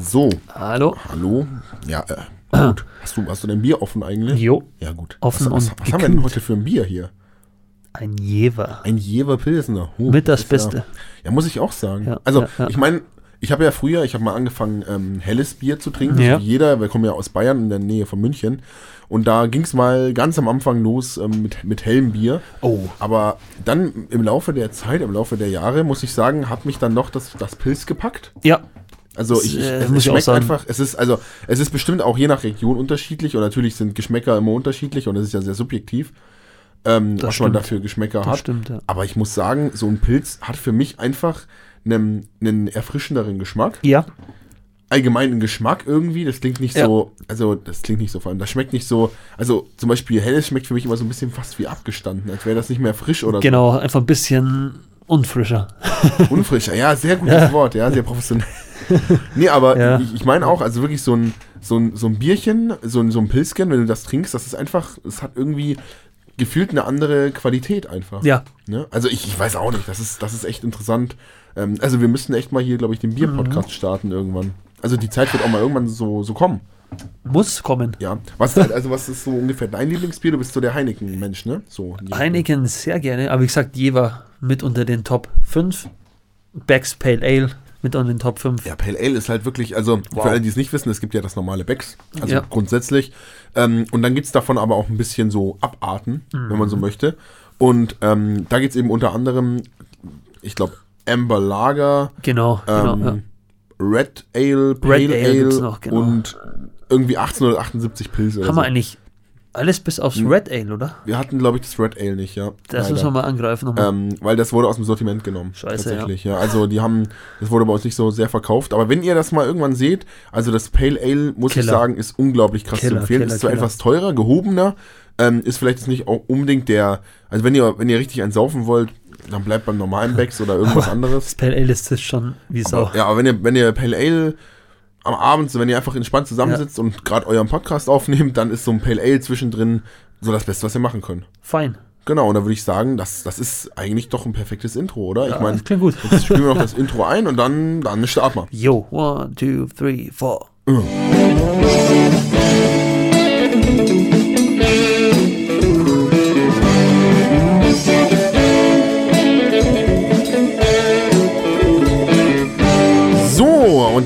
So, Hallo. hallo. Ja, äh, gut. Hast du, hast du dein Bier offen eigentlich? Jo. Ja, gut. Offen was, was, und was haben wir denn heute für ein Bier hier? Ein Jever. Ein Jever Pilsner. Huh, Mit das Beste. Ja, ja, muss ich auch sagen. Ja, also, ja, ich meine, ich habe ja früher, ich habe mal angefangen, ähm, helles Bier zu trinken. Ja. Jeder, wir kommen ja aus Bayern in der Nähe von München. Und da ging es mal ganz am Anfang los ähm, mit, mit hellem Bier. Oh. Aber dann im Laufe der Zeit, im Laufe der Jahre, muss ich sagen, hat mich dann noch das, das Pilz gepackt. Ja. Also Das, ich, ich, äh, es, ich schmeckt einfach, es ist also es ist bestimmt auch je nach Region unterschiedlich und natürlich sind Geschmäcker immer unterschiedlich und es ist ja sehr subjektiv, ähm, was man stimmt. dafür Geschmäcker Das hat. stimmt, ja. Aber ich muss sagen, so ein Pilz hat für mich einfach einen, einen erfrischenderen Geschmack. Ja. Allgemeinen Geschmack irgendwie, das klingt nicht Ja. so, also das klingt nicht so vor allem, das schmeckt nicht so, also zum Beispiel helles schmeckt für mich immer so ein bisschen fast wie abgestanden, als wäre das nicht mehr frisch oder Genau, einfach ein bisschen unfrischer. so. Unfrischer. Ja, sehr gutes Wort, ja, sehr professionell. nee, aber Ja. ich, ich meine auch, also wirklich so ein, so ein, so ein Bierchen, so ein, so ein Pilzchen, wenn du das trinkst, das ist einfach, es hat irgendwie gefühlt eine andere Qualität einfach. Ja. Ne? Also ich, ich weiß auch nicht, das ist, das ist echt interessant. Ähm, also wir müssten echt mal hier, glaube ich, den Bier-Podcast starten irgendwann. Also die Zeit wird auch mal irgendwann so, so kommen. Muss kommen. Ja. Was ist, halt- also was ist so ungefähr dein Lieblingsbier? Du bist so der Heineken-Mensch, ne? So. Heineken sehr gerne, aber wie gesagt, Jever mit unter den Top 5. Becks Pale Ale mit unter den Top 5. Ja, Pale Ale ist halt wirklich, also Wow. für alle, die es nicht wissen, es gibt ja das normale Becks, also Ja. grundsätzlich. Ähm, und dann gibt es davon aber auch ein bisschen so Abarten, wenn man so Mhm. möchte. Und ähm, da geht es eben unter anderem, ich glaube, Amber Lager, Genau, genau. ähm, ja. Red Ale, Pale Red Ale Ale, noch, genau. und irgendwie 1878 Pilz oder Haben so. wir eigentlich alles bis aufs Red Ale, oder? Wir hatten, glaube ich, das Red Ale nicht, ja. Das Leider. müssen wir mal angreifen nochmal. Ähm, weil das wurde aus dem Sortiment genommen. Scheiße, Tatsächlich, ja. Also die haben, das wurde bei uns nicht so sehr verkauft. Aber wenn ihr das mal irgendwann seht, also das Pale Ale, muss ich Killer. sagen, ist unglaublich krass Killer, zu empfehlen. Killer, ist zwar etwas teurer, gehobener, ähm, ist vielleicht jetzt nicht auch unbedingt der, also wenn ihr, wenn ihr richtig einen saufen wollt, dann bleibt beim normalen Becks oder irgendwas anderes. das Pale Ale ist das schon wie Sau. Aber, ja, aber wenn ihr, wenn ihr Pale Ale am Abend, so wenn ihr einfach entspannt zusammensitzt und gerade euren Podcast aufnehmt, dann ist so ein Pale Ale zwischendrin so das Beste, was ihr machen könnt. Fein. Genau, und da würde ich sagen, das, das ist eigentlich doch ein perfektes Intro, oder? ich Ja, meine, das klingt gut. jetzt spielen wir noch das Intro ein und dann, dann starten wir. Yo, one, two, three, four. So,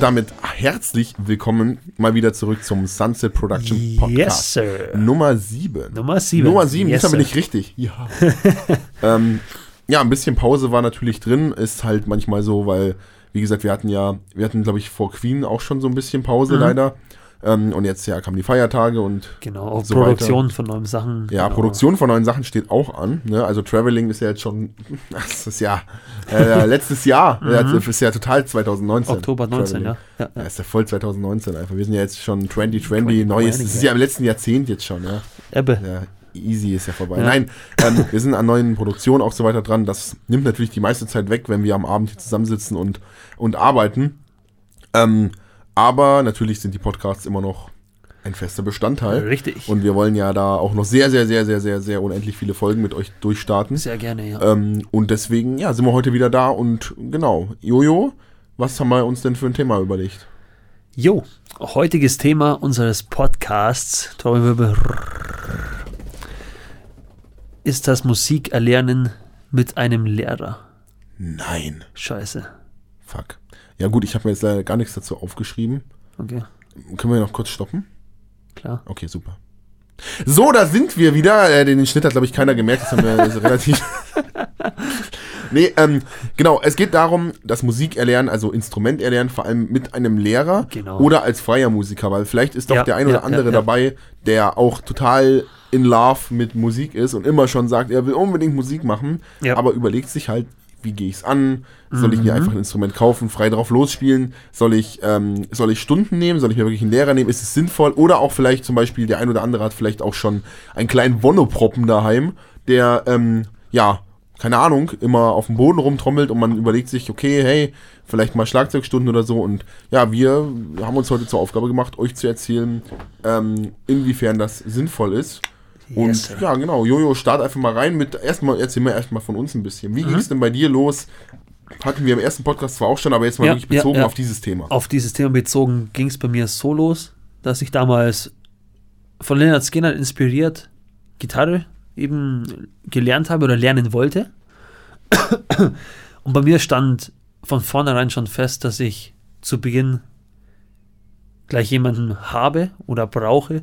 und damit herzlich willkommen mal wieder zurück zum Sunset Production Podcast. Yes, sir. Nummer 7. Nummer sieben. Nummer 7, Yes, diesmal bin ich richtig. Ja. ähm, ja, ein bisschen Pause war natürlich drin, ist halt manchmal so, weil, wie gesagt, wir hatten ja, wir hatten, glaube ich, vor Queen auch schon so ein bisschen Mhm. Pause leider. Ähm, und jetzt ja kamen die Feiertage und Genau, auch so Produktion von neuen Sachen. Ja, genau. Produktion von neuen Sachen steht auch an. Ne? Also Traveling ist ja jetzt schon, das ist ja äh, letztes Jahr, das ist ja total 2019. Mhm. Oktober 19, Traveling. ja. ja, Ja, ja. ist ja voll 2019 einfach. Wir sind ja jetzt schon 2020, neues, das ist ja im letzten Jahrzehnt jetzt schon, ja. Ebbe. Ja, easy ist ja vorbei. Ja. Nein, ähm, wir sind an neuen Produktionen auch so weiter dran. Das nimmt natürlich die meiste Zeit weg, wenn wir am Abend hier zusammensitzen und, und arbeiten. Ähm, aber natürlich sind die Podcasts immer noch ein fester Bestandteil. Richtig. Und wir wollen ja da auch noch sehr, sehr, sehr, sehr, sehr, sehr unendlich viele Folgen mit euch durchstarten. Sehr gerne, ja. Ähm, und deswegen, ja, sind wir heute wieder da und genau. Jojo, was haben wir uns denn für ein Thema überlegt? Jo, heutiges Thema unseres Podcasts ist das Musikerlernen mit einem Lehrer. Nein. Scheiße. Fuck. Ja gut, ich habe mir jetzt leider gar nichts dazu aufgeschrieben. Okay, Können wir noch kurz stoppen? klar. Okay, super. So, da sind wir wieder. Äh, den Schnitt hat, glaube ich, keiner gemerkt. Das haben wir also relativ. nee, ähm, genau. Es geht darum, das Musik erlernen, also Instrument erlernen, vor allem mit einem Lehrer Genau. oder als freier Musiker, weil vielleicht ist doch Ja, der ein oder ja, andere ja, dabei, der auch total in Love mit Musik ist und immer schon sagt, er will unbedingt Musik machen, aber überlegt sich halt, wie gehe ich es an? Soll ich Mhm. mir einfach ein Instrument kaufen, frei drauf losspielen? Soll ich, ähm, soll ich Stunden nehmen? Soll ich mir wirklich einen Lehrer nehmen? Ist es sinnvoll? Oder auch vielleicht zum Beispiel, der ein oder andere hat vielleicht auch schon einen kleinen Wonoproppen daheim, der, ähm, ja, keine Ahnung, immer auf dem Boden rumtrommelt und man überlegt sich, okay, hey, vielleicht mal Schlagzeugstunden oder so. Und ja, wir haben uns heute zur Aufgabe gemacht, euch zu erzählen, ähm, inwiefern das sinnvoll ist. Und Yes, ja, genau, Jojo, start einfach mal rein mit, erstmal, erzähl mir erstmal von uns ein bisschen. Wie ging es denn bei dir los hatten wir im ersten Podcast zwar auch schon, aber jetzt mal Ja, wirklich bezogen ja, ja. auf dieses Thema. Auf dieses Thema bezogen ging es bei mir so los, dass ich damals von Leonard Skinner inspiriert Gitarre eben gelernt habe oder lernen wollte. Und bei mir stand von vornherein schon fest, dass ich zu Beginn gleich jemanden habe oder brauche,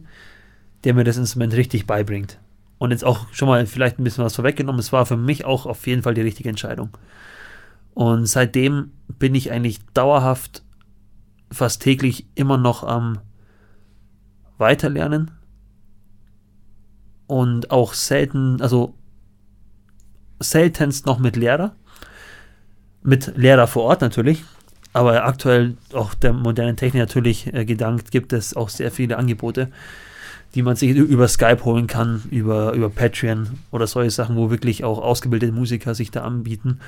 der mir das Instrument richtig beibringt. Und jetzt auch schon mal vielleicht ein bisschen was vorweggenommen, es war für mich auch auf jeden Fall die richtige Entscheidung. Und seitdem bin ich eigentlich dauerhaft, fast täglich immer noch am Weiterlernen. Und auch selten, also seltenst noch mit Lehrer. Mit Lehrer vor Ort natürlich. Aber aktuell auch der modernen Technik natürlich äh, gedankt, gibt es auch sehr viele Angebote, die man sich über Skype holen kann, über, über Patreon oder solche Sachen, wo wirklich auch ausgebildete Musiker sich da anbieten,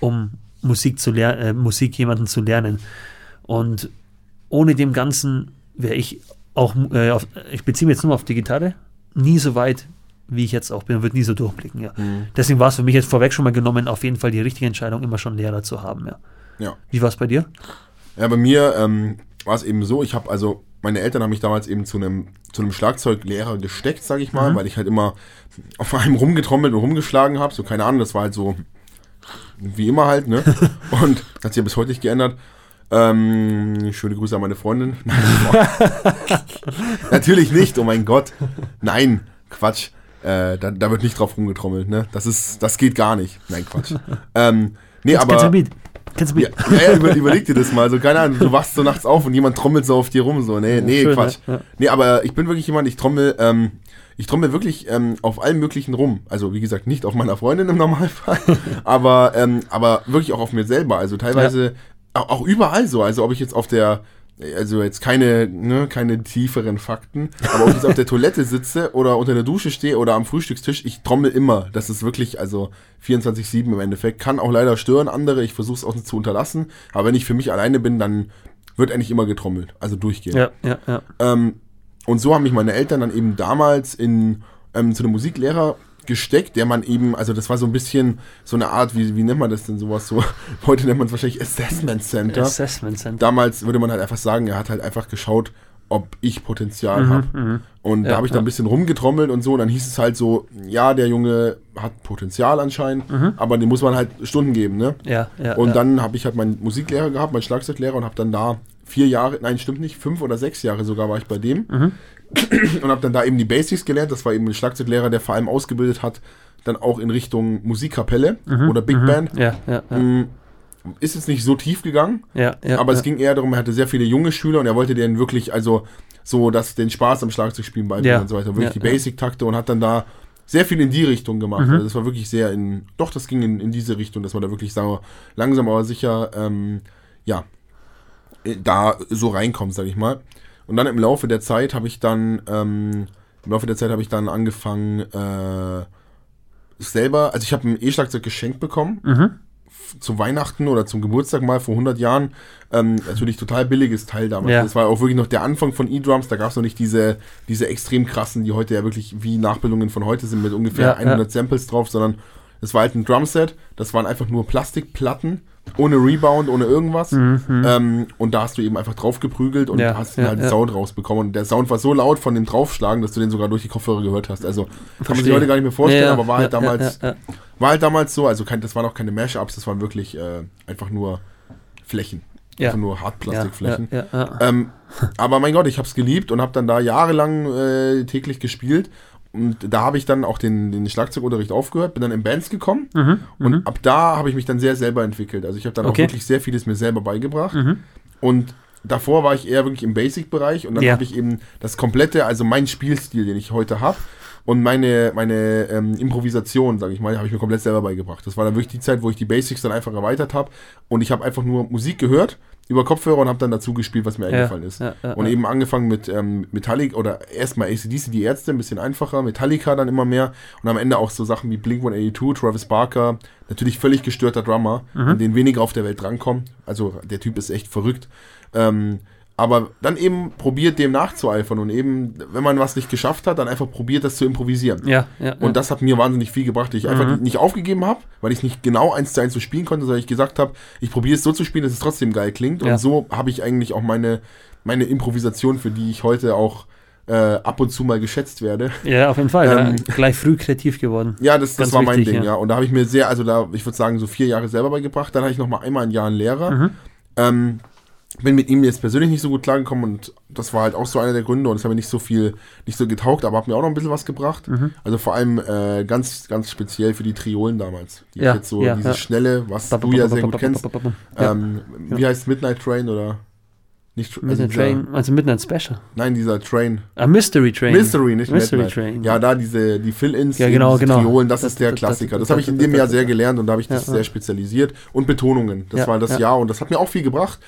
um Musik zu lernen, äh, Musik jemanden zu lernen. Und ohne dem Ganzen wäre ich auch, äh, auf, ich beziehe mich jetzt nur auf die Gitarre, nie so weit, wie ich jetzt auch bin, wird nie so durchblicken, ja. Deswegen war es für mich jetzt vorweg schon mal genommen, auf jeden Fall die richtige Entscheidung, immer schon Lehrer zu haben, ja. Ja. Wie war es bei dir? Ja, bei mir ähm, war es eben so, ich habe also, meine Eltern haben mich damals eben zu einem zu einem Schlagzeuglehrer gesteckt, sage ich mal, weil ich halt immer auf einem rumgetrommelt und rumgeschlagen habe, so keine Ahnung, das war halt so wie immer halt, ne? Und hat sich ja bis heute nicht geändert. Ähm, schöne Grüße an meine Freundin. Nein, Natürlich nicht, oh mein Gott. Nein, Quatsch. Äh, da, da wird nicht drauf rumgetrommelt, ne? Das ist, das geht gar nicht. Nein, Quatsch. ähm, nee, du aber. Kennst du ein Ja, ja, ja über, überleg dir das mal. So, keine Ahnung, du wachst so nachts auf und jemand trommelt so auf dir rum. So, nee, nee, schön, Quatsch. ne? Ja. Nee, aber ich bin wirklich jemand, ich trommel, ähm, ich trommel wirklich ähm, auf allen möglichen rum. Also, wie gesagt, nicht auf meiner Freundin im Normalfall, aber, ähm, aber wirklich auch auf mir selber. Also teilweise auch, auch überall so. Also, ob ich jetzt auf der, also jetzt keine, ne, keine tieferen Fakten, aber ob ich jetzt auf der Toilette sitze oder unter der Dusche stehe oder am Frühstückstisch, ich trommel immer. Das ist wirklich, also 24-7 im Endeffekt. Kann auch leider stören andere, ich versuche es auch nicht zu unterlassen. Aber wenn ich für mich alleine bin, dann wird eigentlich immer getrommelt. Also durchgehend. Ja, ja, ja. Ähm, und so haben mich meine Eltern dann eben damals in, ähm, zu einem Musiklehrer gesteckt, der man eben, also das war so ein bisschen so eine Art, wie, wie nennt man das denn sowas so? Heute nennt man es wahrscheinlich Assessment Center. Assessment Center. Damals würde man halt einfach sagen, er hat halt einfach geschaut, ob ich Potenzial habe. Und da Ja, habe ich dann ja. ein bisschen rumgetrommelt und so. Und dann hieß es halt so, ja, der Junge hat Potenzial anscheinend, aber dem muss man halt Stunden geben, ne? Ja, ja. Und ja. dann habe ich halt meinen Musiklehrer gehabt, meinen Schlagzeuglehrer und habe dann da vier Jahre, nein, stimmt nicht, fünf oder sechs Jahre sogar war ich bei dem Mhm. und habe dann da eben die Basics gelernt. Das war eben ein Schlagzeuglehrer, der vor allem ausgebildet hat, dann auch in Richtung Musikkapelle Mhm. oder Big Band. Ja, ja, ja. Mm, Ist jetzt nicht so tief gegangen, aber es ging eher darum, er hatte sehr viele junge Schüler und er wollte denen wirklich, also so, dass den Spaß am Schlagzeugspielen beibringen und so weiter. Wirklich die. Basic-Takte und hat dann da sehr viel in die Richtung gemacht. Mhm. Also das war wirklich sehr in, doch, das ging in, in diese Richtung, dass man da wirklich sagen wir, langsam aber sicher, ähm, ja, äh, da so reinkommt, sag ich mal. Und dann im Laufe der Zeit habe ich dann, ähm, im Laufe der Zeit habe ich dann angefangen, äh, selber, also ich habe ein E-Schlagzeug geschenkt bekommen Mhm. zu Weihnachten oder zum Geburtstag mal vor 100 Jahren. Ähm, natürlich total billiges Teil damals. Ja. Das war auch wirklich noch der Anfang von E-Drums. Da gab es noch nicht diese, diese extrem krassen, die heute ja wirklich wie Nachbildungen von heute sind mit ungefähr Ja, 100 Samples drauf, sondern es war halt ein Drumset. Das waren einfach nur Plastikplatten ohne Rebound, ohne irgendwas. Ähm, und da hast du eben einfach drauf geprügelt und Mhm. Ja, hast ja, halt ja. Sound rausbekommen. Und der Sound war so laut von dem Draufschlagen, dass du den sogar durch die Kopfhörer gehört hast. Also kann man sich Verstehe. heute gar nicht mehr vorstellen, aber war halt damals war halt damals so, also kein, das waren auch keine Mashups, das waren wirklich äh, einfach nur Flächen. Ja. Einfach nur Hartplastikflächen. ja, ja. Ähm, aber mein Gott, ich habe es geliebt und habe dann da jahrelang äh, täglich gespielt. Und da habe ich dann auch den, den Schlagzeugunterricht aufgehört, bin dann in Bands gekommen Mhm, und ab da habe ich mich dann sehr selber entwickelt. Also ich habe dann Okay. auch wirklich sehr vieles mir selber beigebracht. Mhm. Und davor war ich eher wirklich im Basic-Bereich und dann Ja. habe ich eben das komplette, also mein Spielstil, den ich heute habe und meine, meine ähm, Improvisation, sage ich mal, habe ich mir komplett selber beigebracht. Das war dann wirklich die Zeit, wo ich die Basics dann einfach erweitert habe und ich habe einfach nur Musik gehört über Kopfhörer und habe dann dazu gespielt, was mir eingefallen ist. und eben angefangen mit ähm, Metallica oder erstmal ACDC, die Ärzte, ein bisschen einfacher, Metallica dann immer mehr und am Ende auch so Sachen wie Blink-182, Travis Barker, natürlich völlig gestörter Drummer, Mhm. an den weniger auf der Welt drankommen. Also der Typ ist echt verrückt. Ähm, aber dann eben probiert dem nachzueifern und eben, wenn man was nicht geschafft hat, dann einfach probiert, das zu improvisieren. Ja, ja. Und das hat mir wahnsinnig viel gebracht, dass ich einfach Mhm. nicht aufgegeben habe, weil ich nicht genau eins zu eins so spielen konnte, sondern ich gesagt habe, ich probiere es so zu spielen, dass es trotzdem geil klingt. Ja. Und so habe ich eigentlich auch meine, meine Improvisation, für die ich heute auch äh, ab und zu mal geschätzt werde. ja, auf jeden Fall. Ähm, ja. Gleich früh kreativ geworden. Ja, das, das Ganz war mein wichtig, Ding, ja. ja. Und da habe ich mir sehr, also da, ich würde sagen, so vier Jahre selber beigebracht. Dann hatte ich noch mal einmal ein Jahr einen Lehrer. Ähm, bin mit ihm jetzt persönlich nicht so gut klargekommen und das war halt auch so einer der Gründe und es hat mir nicht so viel, nicht so getaugt, aber hat mir auch noch ein bisschen was gebracht. Also vor allem äh, ganz, ganz speziell für die Triolen damals. Die Ja, jetzt so, ja, dieses ja. schnelle, was du ja sehr gut kennst. Ähm, Wie heißt Midnight Train oder nicht? also Midnight dieser- Train, also Midnight Special. Nein, dieser Train. Ah, Mystery Train. Mystery, nicht Mystery Midnight. Train. Ja, da diese, die Fill-Ins, Ja, genau, genau. Triolen, das Das- ist der das- Klassiker. das- Das habe ich in dem Jahr sehr gelernt und da habe ich das sehr spezialisiert. Und Betonungen, das Ja, war das ja. Jahr und das hat mir auch viel gebracht.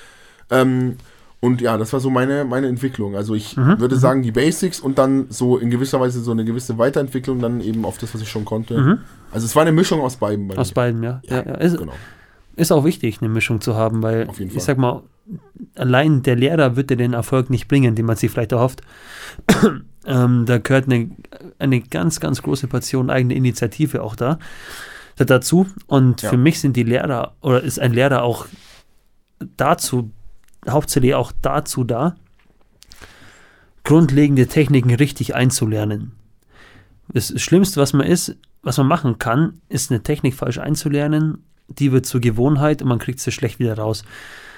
Ähm, und ja, das war so meine, meine Entwicklung. Also ich Mhm, würde sagen, die Basics und dann so in gewisser Weise so eine gewisse Weiterentwicklung dann eben auf das, was ich schon konnte. Also es war eine Mischung aus beiden bei Mhm. Aus mir. beiden, ja. ja, ja. Ist, Genau. ist auch wichtig, eine Mischung zu haben, weil ich sag mal, allein der Lehrer wird dir den Erfolg nicht bringen, den man sich vielleicht erhofft. ähm, da gehört eine, eine ganz, ganz große Portion eigene Initiative auch da da- dazu. Und Ja. für mich sind die Lehrer oder ist ein Lehrer auch dazu, hauptsächlich auch dazu da, grundlegende Techniken richtig einzulernen. Das Schlimmste, was man ist, was man machen kann, ist eine Technik falsch einzulernen. Die wird zur Gewohnheit und man kriegt sie schlecht wieder raus.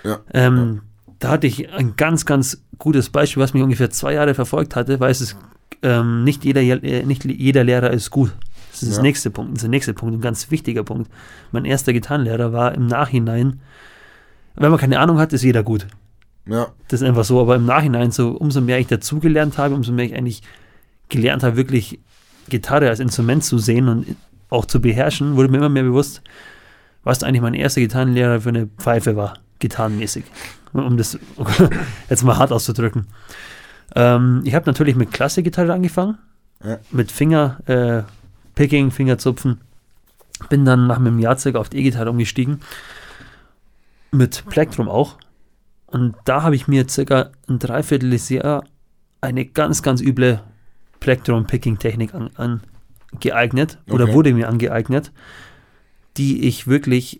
Ja. Ähm, Da hatte ich ein ganz, ganz gutes Beispiel, was mich ungefähr zwei Jahre verfolgt hatte, weil es ist, ähm, nicht, jeder, äh, nicht jeder Lehrer ist gut. Das ist Ja. das nächste Punkt. Das ist der nächste Punkt, ein ganz wichtiger Punkt. Mein erster Gitarrenlehrer war im Nachhinein, wenn man keine Ahnung hat, ist jeder gut. Ja, Das ist einfach so, aber im Nachhinein, so umso mehr ich dazugelernt habe, umso mehr ich eigentlich gelernt habe, wirklich Gitarre als Instrument zu sehen und auch zu beherrschen, wurde mir immer mehr bewusst, was eigentlich mein erster Gitarrenlehrer für eine Pfeife war, gitarrenmäßig. Um das jetzt mal hart auszudrücken. Ähm, ich habe natürlich mit Klassikgitarre angefangen, Ja. mit Finger, äh, Picking, Fingerzupfen. Bin dann nach einem Jahr circa auf die E-Gitarre umgestiegen. Mit Plektrum auch. Und da habe ich mir circa ein Dreivierteljahr eine ganz, ganz üble Plektrum-Picking-Technik an, angeeignet oder Okay. wurde mir angeeignet, die ich wirklich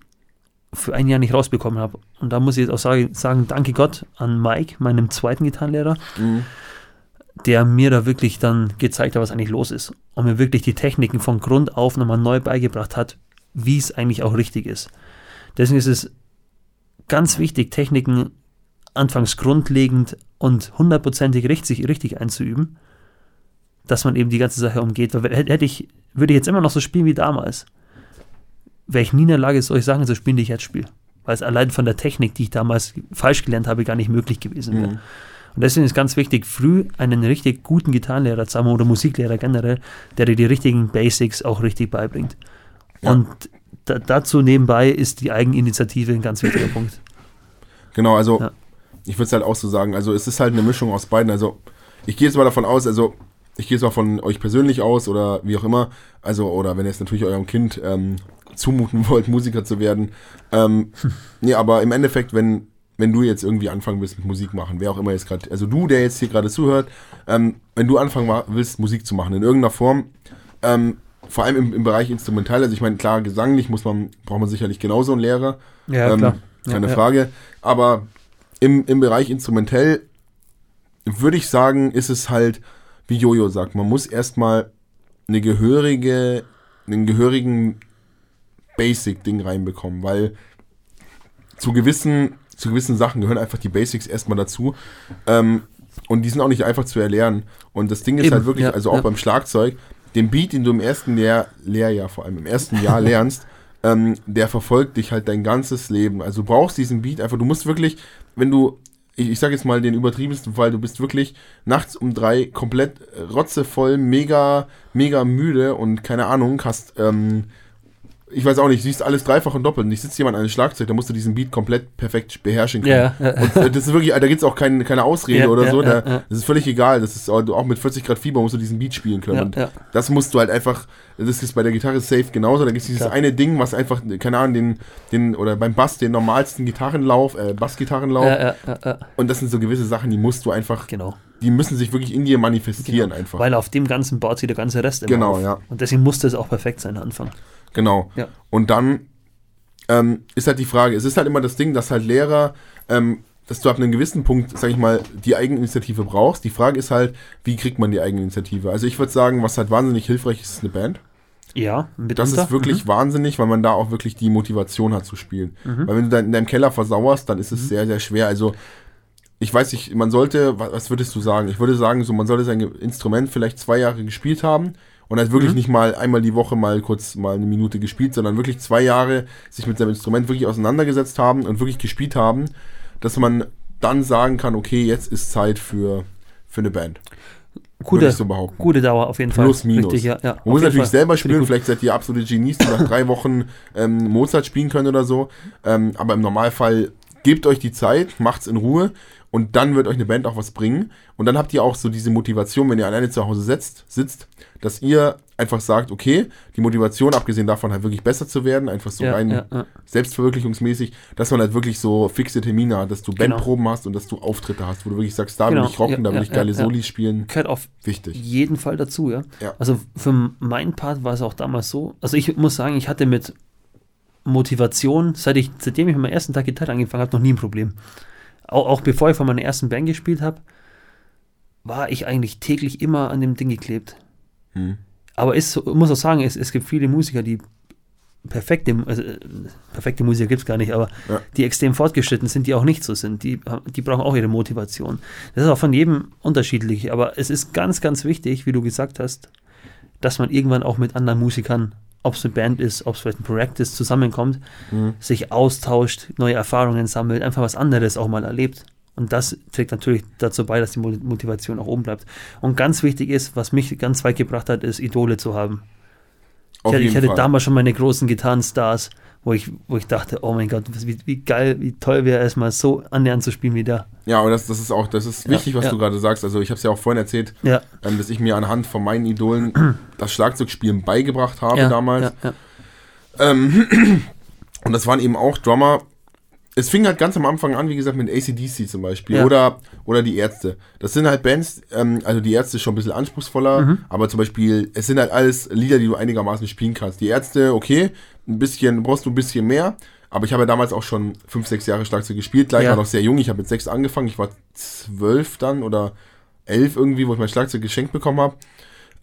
für ein Jahr nicht rausbekommen habe. Und da muss ich jetzt auch sagen, sagen danke Gott an Mike, meinem zweiten Gitarrenlehrer, mhm. der mir da wirklich dann gezeigt hat, was eigentlich los ist. Und mir wirklich die Techniken von Grund auf nochmal neu beigebracht hat, wie es eigentlich auch richtig ist. Deswegen ist es ganz wichtig, Techniken anfangs grundlegend und hundertprozentig richtig, richtig einzuüben, dass man eben die ganze Sache umgeht. Weil hätte ich, würde ich jetzt immer noch so spielen wie damals, wäre ich nie in der Lage, solche Sachen zu spielen, die ich jetzt spiele. Weil es allein von der Technik, die ich damals falsch gelernt habe, gar nicht möglich gewesen wäre. Mhm. Und deswegen ist ganz wichtig, früh einen richtig guten Gitarrenlehrer zu haben oder Musiklehrer generell, der dir die richtigen Basics auch richtig beibringt. Ja. Und da, dazu nebenbei ist die Eigeninitiative ein ganz wichtiger Punkt. Genau, also Ja. ich würde es halt auch so sagen. Also es ist halt eine Mischung aus beiden. Also ich gehe jetzt mal davon aus, also ich gehe jetzt mal von euch persönlich aus oder wie auch immer. Also, oder wenn ihr es natürlich eurem Kind ähm, zumuten wollt, Musiker zu werden. Ähm, nee, aber im Endeffekt, wenn, wenn du jetzt irgendwie anfangen willst mit Musik machen, wer auch immer jetzt gerade, also du, der jetzt hier gerade zuhört, ähm, wenn du anfangen willst, Musik zu machen, in irgendeiner Form, ähm, vor allem im, im Bereich Instrumental, also ich meine, klar, gesanglich muss man, braucht man sicherlich genauso einen Lehrer. Ja, Ähm, klar. Keine ja, ja. Frage. Aber im, im Bereich instrumentell würde ich sagen, ist es halt, wie Jojo sagt, man muss erstmal eine gehörige, einen gehörigen Basic-Ding reinbekommen, weil zu gewissen, zu gewissen Sachen gehören einfach die Basics erstmal dazu. Ähm, und die sind auch nicht einfach zu erlernen. Und das Ding ist Eben, halt wirklich, ja, also auch ja. beim Schlagzeug, den Beat, den du im ersten Lehr Lehrjahr, vor allem im ersten Jahr lernst, ähm, der verfolgt dich halt dein ganzes Leben. Also du brauchst diesen Beat einfach, du musst wirklich, wenn du, ich, ich sag jetzt mal den übertriebensten Fall, du bist wirklich nachts um drei komplett rotzevoll, mega, mega müde und keine Ahnung, hast ähm, ich weiß auch nicht, siehst alles dreifach und doppelt. Und ich sitze jemand an einem Schlagzeug, da musst du diesen Beat komplett perfekt beherrschen können. Ja, Und äh, das ist wirklich, da gibt es auch kein, keine Ausrede Ja, oder ja, so. Da. Das ist völlig egal. Das ist auch mit 40 Grad Fieber musst du diesen Beat spielen können. Und das musst du halt einfach, das ist bei der Gitarre safe genauso. Da gibt es dieses Klar. eine Ding, was einfach, keine Ahnung, den, den, oder beim Bass den normalsten Gitarrenlauf, äh, Bassgitarrenlauf. Und das sind so gewisse Sachen, die musst du einfach, Genau. die müssen sich wirklich in dir manifestieren einfach. Weil auf dem Ganzen baut sich der ganze Rest immer Genau, auf. ja. Und deswegen musste es auch perfekt sein am Anfang. Genau. Ja. Und dann ähm, ist halt die Frage, es ist halt immer das Ding, dass halt Lehrer, ähm, dass du ab einem gewissen Punkt, sag ich mal, die Eigeninitiative brauchst. Die Frage ist halt, wie kriegt man die Eigeninitiative? Also ich würde sagen, was halt wahnsinnig hilfreich ist, ist eine Band. Ja, mitunter. Das ist wirklich wahnsinnig, weil man da auch wirklich die Motivation hat zu spielen. Weil wenn du dann in deinem Keller versauerst, dann ist es sehr, sehr schwer. Also ich weiß nicht, man sollte, wa- was würdest du sagen? Ich würde sagen, so man sollte sein Instrument vielleicht zwei Jahre gespielt haben und halt wirklich nicht mal einmal die Woche mal kurz mal eine Minute gespielt, sondern wirklich zwei Jahre sich mit seinem Instrument wirklich auseinandergesetzt haben und wirklich gespielt haben, dass man dann sagen kann, okay, jetzt ist Zeit für, für eine Band. gute, so gute Dauer auf jeden Fall. Plus, minus. Richtig, ja, ja, Man muss natürlich Fall. selber spielen, vielleicht seid ihr absolute Genies, die nach drei Wochen ähm, Mozart spielen können oder so. Ähm, aber im Normalfall gebt euch die Zeit, macht's in Ruhe und dann wird euch eine Band auch was bringen. Und dann habt ihr auch so diese Motivation, wenn ihr alleine zu Hause sitzt, sitzt, dass ihr einfach sagt, okay, die Motivation, abgesehen davon halt wirklich besser zu werden, einfach so Ja, rein ja, ja. selbstverwirklichungsmäßig, dass man halt wirklich so fixe Termine hat, dass du Genau. Bandproben hast und dass du Auftritte hast, wo du wirklich sagst, da will Genau, ich rocken, da will ich geile. Solis spielen. Gehört auf Wichtig. jeden Fall dazu, ja. Ja. Also für meinen Part war es auch damals so. Also ich muss sagen, ich hatte mit Motivation, seit ich, seitdem ich mit meinem ersten Tag Gitarre angefangen habe, noch nie ein Problem. Auch, auch bevor ich von meiner ersten Band gespielt habe, war ich eigentlich täglich immer an dem Ding geklebt. Hm. Aber ich muss auch sagen, es, es gibt viele Musiker, die perfekte, also, perfekte Musiker gibt es gar nicht, aber Ja. die extrem fortgeschritten sind, die auch nicht so sind. Die, die brauchen auch ihre Motivation. Das ist auch von jedem unterschiedlich, aber es ist ganz, ganz wichtig, wie du gesagt hast, dass man irgendwann auch mit anderen Musikern, ob es eine Band ist, ob es vielleicht ein Projekt ist, zusammenkommt, Mhm. sich austauscht, neue Erfahrungen sammelt, einfach was anderes auch mal erlebt. Und das trägt natürlich dazu bei, dass die Mo- Motivation auch oben bleibt. Und ganz wichtig ist, was mich ganz weit gebracht hat, ist Idole zu haben. Ich Auf hatte, ich hatte Fall. damals schon meine großen Gitarrenstars, wo ich, wo ich dachte, oh mein Gott, wie, wie geil, wie toll wäre es mal so annähernd zu spielen wie da. Ja, aber das, das ist auch, das ist Ja, wichtig, was ja. du gerade sagst. Also ich habe es ja auch vorhin erzählt, Ja, ähm, dass ich mir anhand von meinen Idolen das Schlagzeugspielen beigebracht habe ja damals. Ja, ja. Ähm, und das waren eben auch Drummer. Es fing halt ganz am Anfang an, wie gesagt, mit ACDC zum Beispiel Ja. oder, oder die Ärzte. Das sind halt Bands, ähm, also die Ärzte schon ein bisschen anspruchsvoller, Mhm. aber zum Beispiel, es sind halt alles Lieder, die du einigermaßen spielen kannst. Die Ärzte, okay, ein bisschen, brauchst du ein bisschen mehr, aber ich habe ja damals auch schon fünf, sechs Jahre Schlagzeug gespielt, gleich Ja. war noch sehr jung, ich habe mit sechs angefangen, ich war zwölf dann oder elf irgendwie, wo ich mein Schlagzeug geschenkt bekommen habe.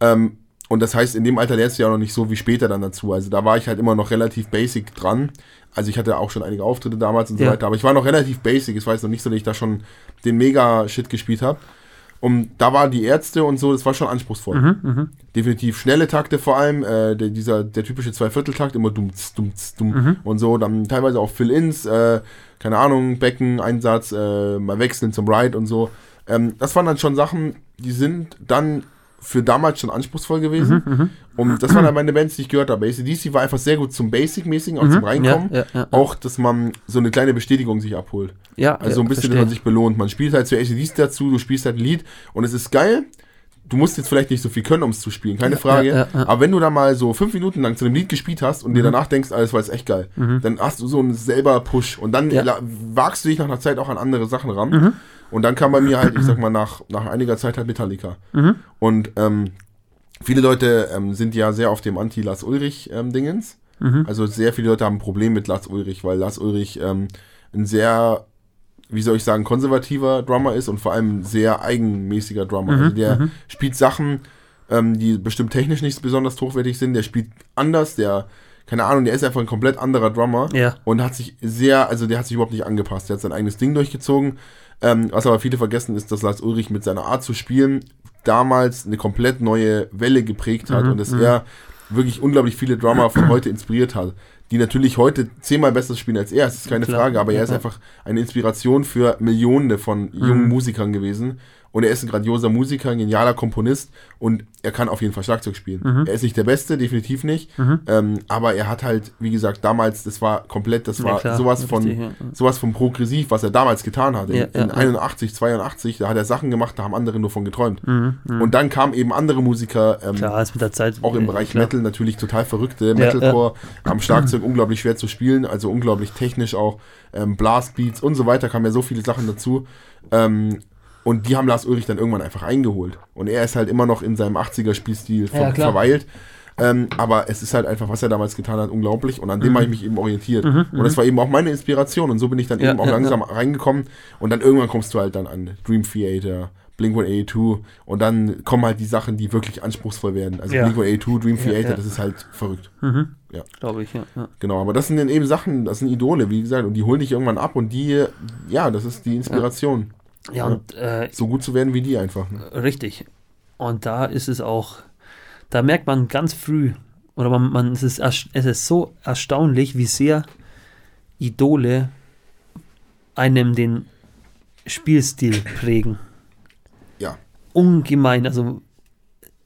Ähm, und das heißt, in dem Alter lernst du ja auch noch nicht so wie später dann dazu. Also da war ich halt immer noch relativ basic dran. Also ich hatte auch schon einige Auftritte damals und so Ja. weiter, aber ich war noch relativ basic. Es war jetzt noch nicht so, dass ich da schon den Mega-Shit gespielt habe. Und da waren die Ärzte und so, das war schon anspruchsvoll. Mhm, Definitiv schnelle Takte vor allem, äh, der, dieser, der typische Zweivierteltakt, immer dumm, dumm, dumm Mhm. und so. Dann teilweise auch Fill-Ins, äh, keine Ahnung, Becken, Einsatz, äh, mal wechseln zum Ride und so. Ähm, das waren dann schon Sachen, die sind dann für damals schon anspruchsvoll gewesen. Mhm, Und das waren dann meine Bands, die ich gehört habe. ACDC war einfach sehr gut zum Basic-mäßigen, auch zum Reinkommen. Mhm. Ja, ja, ja. Auch, dass man so eine kleine Bestätigung sich abholt. ja Also ein bisschen, dass verstehe. man sich belohnt. Man spielt halt zu ACDC dazu, du spielst halt ein Lied und es ist geil. Du musst jetzt vielleicht nicht so viel können, um es zu spielen, keine Frage. ja, ja, ja. Aber wenn du da mal so fünf Minuten lang zu dem Lied gespielt hast und dir danach denkst, alles war jetzt echt geil, dann hast du so einen selber Push. Und dann Mhm. Ja. Mhm. wagst du dich nach einer Zeit auch an andere Sachen ran. Und dann kam bei mir halt, ich sag mal, nach, nach einiger Zeit halt Metallica. Mhm. Und ähm, viele Leute ähm, sind ja sehr auf dem Anti-Lars Ulrich-Dingens. Mhm. Also sehr viele Leute haben ein Problem mit Lars Ulrich, weil Lars Ulrich ähm, ein sehr, wie soll ich sagen, konservativer Drummer ist und vor allem sehr eigenmäßiger Drummer. Mhm, Also der spielt Sachen, ähm, die bestimmt technisch nicht besonders hochwertig sind. Der spielt anders, der, keine Ahnung, der ist einfach ein komplett anderer Drummer Ja. und hat sich sehr, also der hat sich überhaupt nicht angepasst. Der hat sein eigenes Ding durchgezogen. Ähm, was aber viele vergessen, ist, dass Lars Ulrich mit seiner Art zu spielen damals eine komplett neue Welle geprägt hat und dass er wirklich unglaublich viele Drummer von heute inspiriert hat, die natürlich heute zehnmal besser spielen als er, das ist keine Klar. Frage, aber er ist einfach eine Inspiration für Millionen von jungen Musikern gewesen und er ist ein grandioser Musiker, ein genialer Komponist und er kann auf jeden Fall Schlagzeug spielen. Er ist nicht der Beste, definitiv nicht, ähm, aber er hat halt, wie gesagt, damals, das war komplett, das Ja, war klar, sowas von, richtig, ja. sowas von progressiv, was er damals getan hat. In, Ja, ja, in ja. 81, 82, da hat er Sachen gemacht, da haben andere nur von geträumt. Und dann kamen eben andere Musiker, ähm, Mhm, Klar, ist mit der Zeit. auch im äh, Bereich klar. Metal natürlich total verrückte. Metalcore am Schlagzeug unglaublich schwer zu spielen, also unglaublich technisch auch. Ähm, Blastbeats und so weiter kamen ja so viele Sachen dazu. Ähm, und die haben Lars Ulrich dann irgendwann einfach eingeholt. Und er ist halt immer noch in seinem 80er-Spielstil ver Ja, verweilt. Ähm, aber es ist halt einfach, was er damals getan hat, unglaublich. Und an Mhm. dem habe ich mich eben orientiert. und das war eben auch meine Inspiration. Und so bin ich dann Ja, eben auch ja, langsam reingekommen. Und dann irgendwann kommst du halt dann an Dream Theater, Blink 182. Und dann kommen halt die Sachen, die wirklich anspruchsvoll werden. Also Ja. Blink 182, Dream Ja, Theater, ja. das ist halt verrückt. Ja. Glaube ich, ja. ja. Genau, aber das sind dann eben Sachen, das sind Idole, wie gesagt, und die holen dich irgendwann ab und die, ja, das ist die Inspiration. Ja, und äh, So gut zu werden wie die einfach. Ne? Richtig. Und da ist es auch, da merkt man ganz früh, oder man, man es, ist, es ist so erstaunlich, wie sehr Idole einem den Spielstil prägen. Ja. Ungemein, also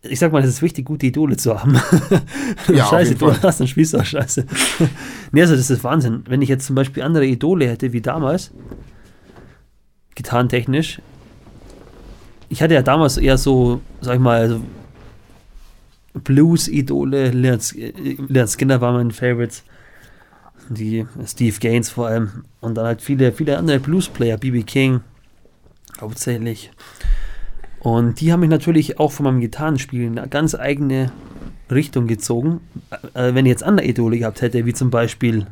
ich sag mal, es ist wichtig, gute Idole zu haben. Ja, auf scheiße, du Fall. hast, dann spielst du auch scheiße. nee, also das ist Wahnsinn. Wenn ich jetzt zum Beispiel andere Idole hätte wie damals, gitarrentechnisch, ich hatte ja damals eher so, sag ich mal, also Blues-Idole, äh, Leonard Skinner war mein Favorite, die Steve Gaines vor allem und dann halt viele, viele andere Blues-Player, B.B. King hauptsächlich. Und die haben mich natürlich auch von meinem Gitarrenspiel in eine ganz eigene Richtung gezogen. Äh, wenn ich jetzt andere Idole gehabt hätte, wie zum Beispiel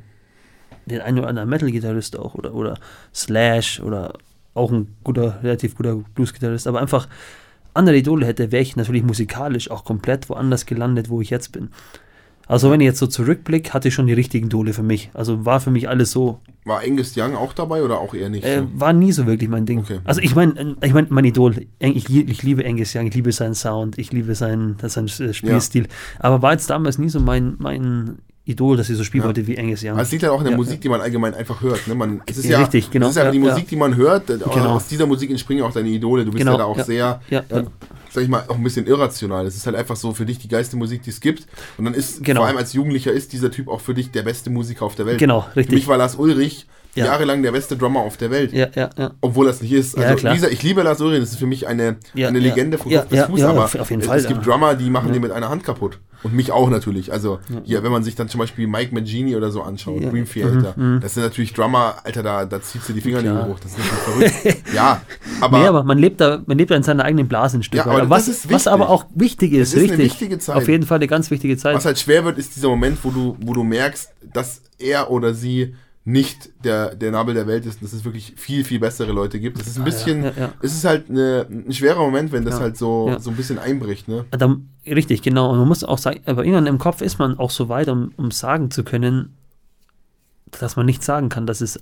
den einen oder anderen Metal-Gitarrist auch oder, oder Slash oder auch ein guter, relativ guter Blues-Gitarrist, aber einfach andere Idole hätte, wäre ich natürlich musikalisch auch komplett woanders gelandet, wo ich jetzt bin. Also wenn ich jetzt so zurückblicke, hatte ich schon die richtigen Idole für mich. Also war für mich alles so, War Angus Young auch dabei oder auch eher nicht? äh, war nie so wirklich mein Ding. Okay. Also ich meine, ich mein, mein Idol, ich, ich liebe Angus Young, ich liebe seinen Sound, ich liebe seinen, seinen äh, Spielstil, aber war jetzt damals nie so mein, mein Idol, dass ich so spielen Ja. wollte wie Angus Young. Es liegt halt auch in der Ja, Musik, die man allgemein einfach hört. Ne? Man, es ist Ja, ja, richtig, genau. Es ist ja, die Ja, Musik, ja. die man hört. äh, Genau. Aus dieser Musik entspringen auch deine Idole. Du bist Genau, ja da auch ja. sehr, Ja, äh, ja. sag ich mal, auch ein bisschen irrational. Es ist halt einfach so für dich die geilste Musik, die es gibt. Und dann ist, Genau. vor allem als Jugendlicher, ist dieser Typ auch für dich der beste Musiker auf der Welt. Genau, Für mich richtig. war Lars Ulrich Ja. jahrelang der beste Drummer auf der Welt. Ja, ja, ja. Obwohl das nicht ist. Ja, Also, wie gesagt, ich liebe Lars Ulrich, das ist für mich eine, Ja, eine ja. Legende von Ja, Kopf bis ja, Fuß, ja, aber auf- jeden es, Fall, es gibt ja. Drummer, die machen Ja. den mit einer Hand kaputt. Und mich auch natürlich. Also, hier, wenn man sich dann zum Beispiel Mike Mangini oder so anschaut, Ja. Mhm, Dream Theater, das sind natürlich Drummer, Alter, da, da ziehst du die Fingernägel Klar. hoch. Das ist natürlich verrückt. ja, aber, nee, aber man lebt da, man lebt da in seiner eigenen Blase ein Stück Ja, aber was, das ist was aber auch wichtig ist, Es ist eine richtig. wichtige Zeit. Auf jeden Fall eine ganz wichtige Zeit. was halt schwer wird, ist dieser Moment, wo du, wo du merkst, dass er oder sie nicht der, der Nabel der Welt ist und dass es wirklich viel, viel bessere Leute gibt. Es ist ein bisschen, ja, ja. es ist halt eine, ein schwerer Moment, wenn das Ja, halt so, ja. so ein bisschen einbricht, ne? Da, richtig, genau. Und man muss auch sagen, aber irgendwann im Kopf ist man auch so weit, um, um sagen zu können, dass man nicht sagen kann, dass es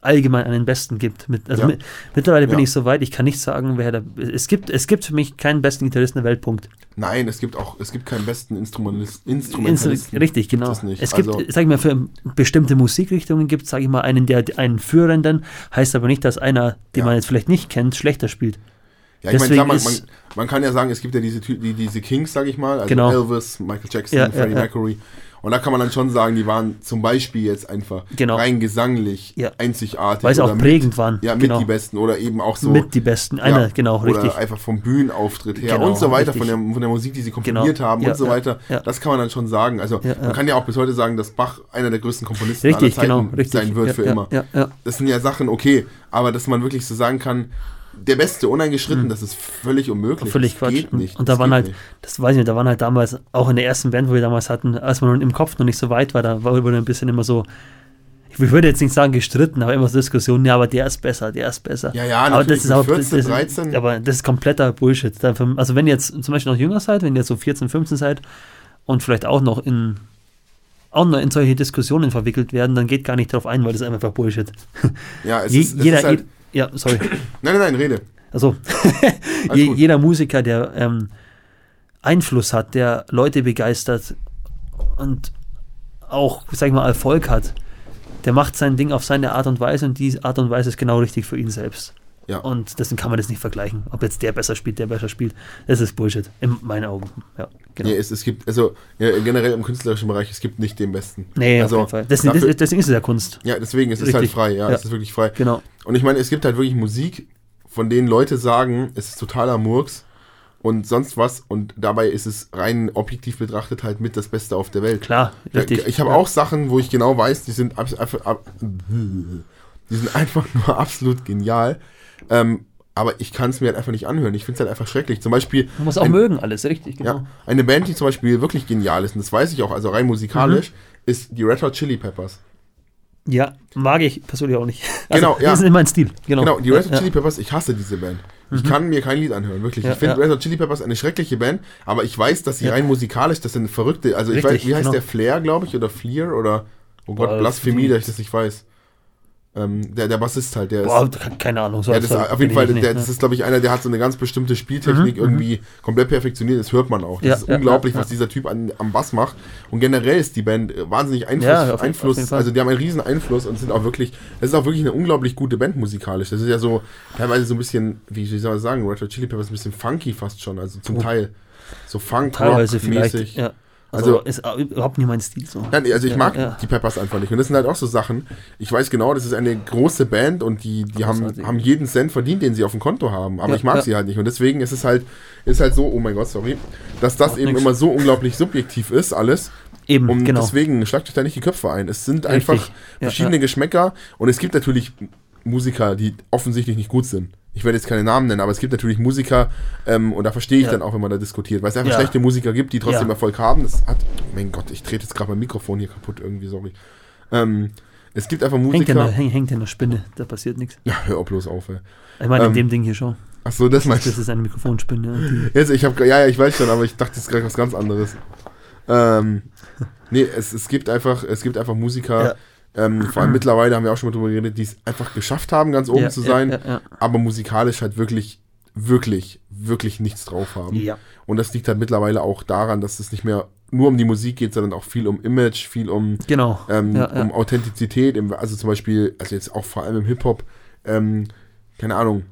allgemein einen Besten gibt. Mit, also Ja. mit, mittlerweile bin Ja. ich so weit, ich kann nicht sagen, wer da. Es gibt, es gibt für mich keinen besten Gitarristen der Welt, Punkt. Nein, es gibt auch, es gibt keinen besten Instrumentalist, Instru Instrumentalisten. richtig, genau. Es. Es gibt, Also- sag ich mal, für bestimmte Musikrichtungen gibt es, sag ich mal, einen, der einen führenden, heißt aber nicht, dass einer, den Ja. man jetzt vielleicht nicht kennt, schlechter spielt. Ja, ich meine, klar, man, man, kann ja sagen, es gibt ja diese, die, diese Kings, sag ich mal, also Genau. Elvis, Michael Jackson, Ja, ja, Freddie. Mercury. Und da kann man dann schon sagen, die waren zum Beispiel jetzt einfach Genau. rein gesanglich Ja. einzigartig. Weil sie oder auch mit- prägend waren. Ja, mit genau. die Besten oder eben auch so. mit die Besten. Einer, ja, genau, oder richtig. einfach vom Bühnenauftritt her Genau, und so weiter, richtig. von der, von der Musik, die sie komponiert Genau. haben Ja, und so weiter. ja. Das kann man dann schon sagen. Also man kann ja auch bis heute sagen, dass Bach einer der größten Komponisten Richtig, aller Zeiten genau, sein wird für immer. Das sind ja Sachen, okay, aber dass man wirklich so sagen kann, der Beste, uneingeschritten, das ist völlig unmöglich. Mhm. Völlig das Quatsch. Geht nicht. und da waren halt, nicht. das weiß ich nicht, da waren halt damals, auch in der ersten Band, wo wir damals hatten, als man im Kopf noch nicht so weit war, da war wurde ein bisschen immer so, ich würde jetzt nicht sagen gestritten, aber immer so Diskussionen, ja, aber der ist besser, der ist besser. Ja, ja, aber das ist auch, 14, das, 13. aber das ist kompletter Bullshit. Also wenn ihr jetzt zum Beispiel noch jünger seid, wenn ihr jetzt so 14, 15 seid und vielleicht auch noch in auch noch in solche Diskussionen verwickelt werden, dann geht gar nicht drauf ein, weil das ist einfach Bullshit. Ja, es Je, ist, es jeder, ist halt, ja, sorry. nein, nein, nein, rede. Also, je, jeder Musiker, der ähm, Einfluss hat, der Leute begeistert und auch, sag ich mal, Erfolg hat, der macht sein Ding auf seine Art und Weise und die Art und Weise ist genau richtig für ihn selbst. Ja. Und deswegen kann man das nicht vergleichen. Ob jetzt der besser spielt, der besser spielt, das ist Bullshit. In meinen Augen. Ja, genau. Nee, es, es gibt, also ja, generell im künstlerischen Bereich, es gibt nicht den Besten. Nee, also, auf jeden Fall. Deswegen, dafür- deswegen ist es ja Kunst. Ja, deswegen, es ist halt Richtig. frei, ja, Ja. es ist wirklich frei. Genau. Und ich meine, es gibt halt wirklich Musik, von denen Leute sagen, es ist totaler Murks und sonst was und dabei ist es rein objektiv betrachtet halt mit das Beste auf der Welt. Klar, richtig. Ich habe ja. auch Sachen, wo ich genau weiß, die sind ab, die sind einfach nur absolut genial. Ähm, aber ich kann es mir halt einfach nicht anhören. Ich finde es halt einfach schrecklich. Zum Beispiel Man muss auch ein- mögen alles, richtig, genau. ja, eine Band, die zum Beispiel wirklich genial ist, und das weiß ich auch, also rein musikalisch, ist die Red Hot Chili Peppers. Ja, mag ich persönlich auch nicht. Genau, ja. Das ist nicht mein Stil. Genau, Genau, die Red Hot ja, Chili Peppers, ich hasse diese Band. Ich kann mir kein Lied anhören, wirklich. Ja, ich finde ja. Red Hot Chili Peppers eine schreckliche Band, aber ich weiß, dass sie rein musikalisch, das sind verrückte, also ich Richtig, weiß, wie heißt genau. der Flair, glaube ich, oder Fleer oder, oh Gott, Blasphemie, dass ich das nicht weiß. Ähm, der, der Bassist halt, der Boah, ist, ke- keine Ahnung. So ja, das auf jeden Fall, ich nicht, der, ne? das ist, glaube ich, einer, der hat so eine ganz bestimmte Spieltechnik Mhm, irgendwie komplett perfektioniert, das hört man auch. Das Ja, ist ja, unglaublich, was dieser Typ an, am Bass macht. Und generell ist die Band äh, wahnsinnig Einfluss, auf auf Einfluss Fall. also die haben einen riesen Einfluss und sind auch wirklich, das ist auch wirklich eine unglaublich gute Band musikalisch. Das ist ja so teilweise so ein bisschen, wie, soll man sagen, Red Hot Chili Peppers ein bisschen funky fast schon, also zum Oh. Teil. So Funk, Teilweise vielleicht. Ja. Also, Also- ist überhaupt nicht mein Stil so. Nee, also ich Ja, mag ja. die Peppers einfach nicht. Und das sind halt auch so Sachen. Ich weiß genau, das ist eine große Band und die, die haben, haben jeden Cent verdient, den sie auf dem Konto haben. Aber Ja, ich mag sie halt nicht. Und deswegen ist es halt, ist halt so, oh mein Gott, sorry, dass das Macht eben nix. immer so unglaublich subjektiv ist, alles. Eben, Und genau. deswegen schlagt euch da nicht die Köpfe ein. Es sind Richtig. einfach verschiedene. Geschmäcker und es gibt natürlich Musiker, die offensichtlich nicht gut sind. Ich werde jetzt keine Namen nennen, aber es gibt natürlich Musiker, ähm, und da verstehe ich Ja. dann auch, wenn man da diskutiert, weil es einfach Ja. schlechte Musiker gibt, die trotzdem Ja. Erfolg haben. Das hat, mein Gott, ich trete jetzt gerade mein Mikrofon hier kaputt irgendwie, sorry. Ähm, es gibt einfach hängt, Musiker. in der, häng, hängt in der Spinne, da passiert nichts. ja, hör bloß auf, ey. Ich meine, Ähm, in dem Ding hier schon. Achso, das meinst du. Das ist eine Mikrofonspinne. Jetzt, ich habe, ja, ja, ich weiß schon, aber ich dachte, das ist gerade was ganz anderes. Ähm, nee, es, es gibt einfach, es gibt einfach Musiker, ähm, vor allem mittlerweile haben wir auch schon mal drüber geredet, die es einfach geschafft haben, ganz oben ja, zu sein, Ja, ja, aber musikalisch halt wirklich, wirklich, wirklich nichts drauf haben. Und das liegt halt mittlerweile auch daran, dass es nicht mehr nur um die Musik geht, sondern auch viel um Image, viel um, Genau. ähm, um Authentizität, also zum Beispiel, also jetzt auch vor allem im Hip-Hop, ähm, keine Ahnung,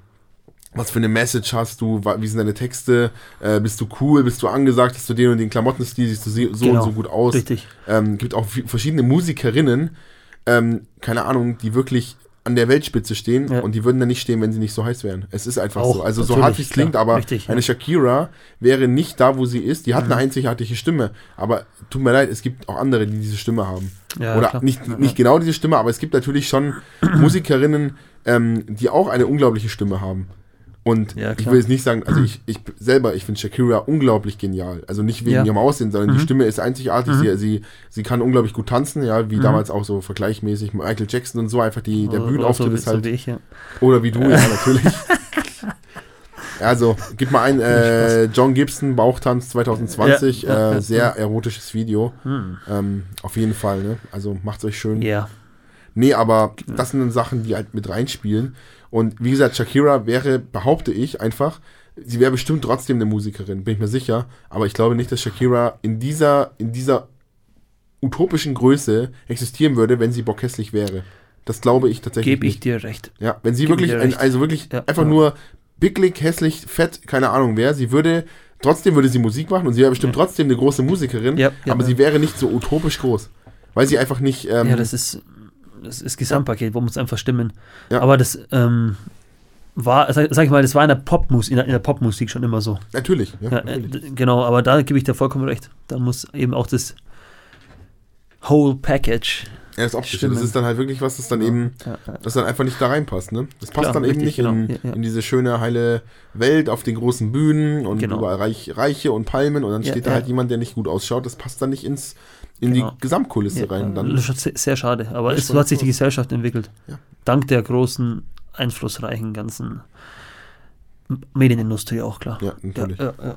was für eine Message hast du, wie sind deine Texte, äh, bist du cool, bist du angesagt, hast du den und den Klamottenstil, siehst du so Genau. und so gut aus. Richtig. Ähm, gibt auch verschiedene Musikerinnen, ähm, keine Ahnung, die wirklich an der Weltspitze stehen Ja. und die würden da nicht stehen, wenn sie nicht so heiß wären. Es ist einfach Auch, so. Also so hart wie es klingt, klar. aber Richtig, eine ja. Shakira wäre nicht da, wo sie ist. Die hat Mhm. eine einzigartige Stimme, aber tut mir leid, es gibt auch andere, die diese Stimme haben. Ja, Oder klar. nicht, Ja, nicht genau diese Stimme, aber es gibt natürlich schon Musikerinnen, ähm, die auch eine unglaubliche Stimme haben. Und Ja, ich will jetzt nicht sagen, also ich, ich selber, ich finde Shakira unglaublich genial. Also nicht wegen Ja. ihrem Aussehen, sondern die Mhm. Stimme ist einzigartig. Mhm. Sie, sie, sie kann unglaublich gut tanzen, ja, wie Mhm. damals auch so vergleichmäßig Michael Jackson und so einfach die, der Bühnenauftritt oder so, ist halt. So wie ich, ja. Oder wie du, ja, natürlich. Also, gib mal ein, äh, John Gibson, Bauchtanz 2020, Ja, ja, äh, sehr erotisches Video. Hm. Ähm, auf jeden Fall, ne? Also macht's euch schön. Ja. Nee, aber das sind dann Sachen, die halt mit reinspielen. Und wie gesagt, Shakira wäre, behaupte ich einfach, sie wäre bestimmt trotzdem eine Musikerin, bin ich mir sicher. Aber ich glaube nicht, dass Shakira in dieser, in dieser utopischen Größe existieren würde, wenn sie bockhässlich wäre. Das glaube ich tatsächlich Gebe ich dir recht. Ja, wenn sie Gebe wirklich, ein, also wirklich Ja, einfach ja. nur bicklig, hässlich, fett, keine Ahnung wer, sie würde, trotzdem würde sie Musik machen und sie wäre bestimmt trotzdem eine große Musikerin, Ja, ja, aber ja. sie wäre nicht so utopisch groß. Weil sie einfach nicht, ähm, ja, das ist das ist Gesamtpaket, wo muss einfach stimmen. Ja. Aber das ähm, war, sag, sag ich mal, das war in der Popmusik, in der, in der Popmusik schon immer so. natürlich, ja, Ja, äh, natürlich. genau, aber da gebe ich dir vollkommen recht. Da muss eben auch das Whole Package. Ja, das Optische, Stimmen. das ist dann halt wirklich was, das dann eben, Ja, ja. das dann einfach nicht da reinpasst, ne? Das passt Klar, dann eben richtig, nicht in, genau. Ja. in diese schöne, heile Welt auf den großen Bühnen und Genau. überall Reich, Reiche und Palmen und dann steht da halt jemand, der nicht gut ausschaut, das passt dann nicht ins, in Genau. die Gesamtkulisse Ja, rein. Dann, das ist sehr, schade. Aber Ja, es so hat sich die. Gesellschaft entwickelt. Ja. Dank der großen, einflussreichen ganzen Medienindustrie auch, klar. ja, natürlich. Ja, ja,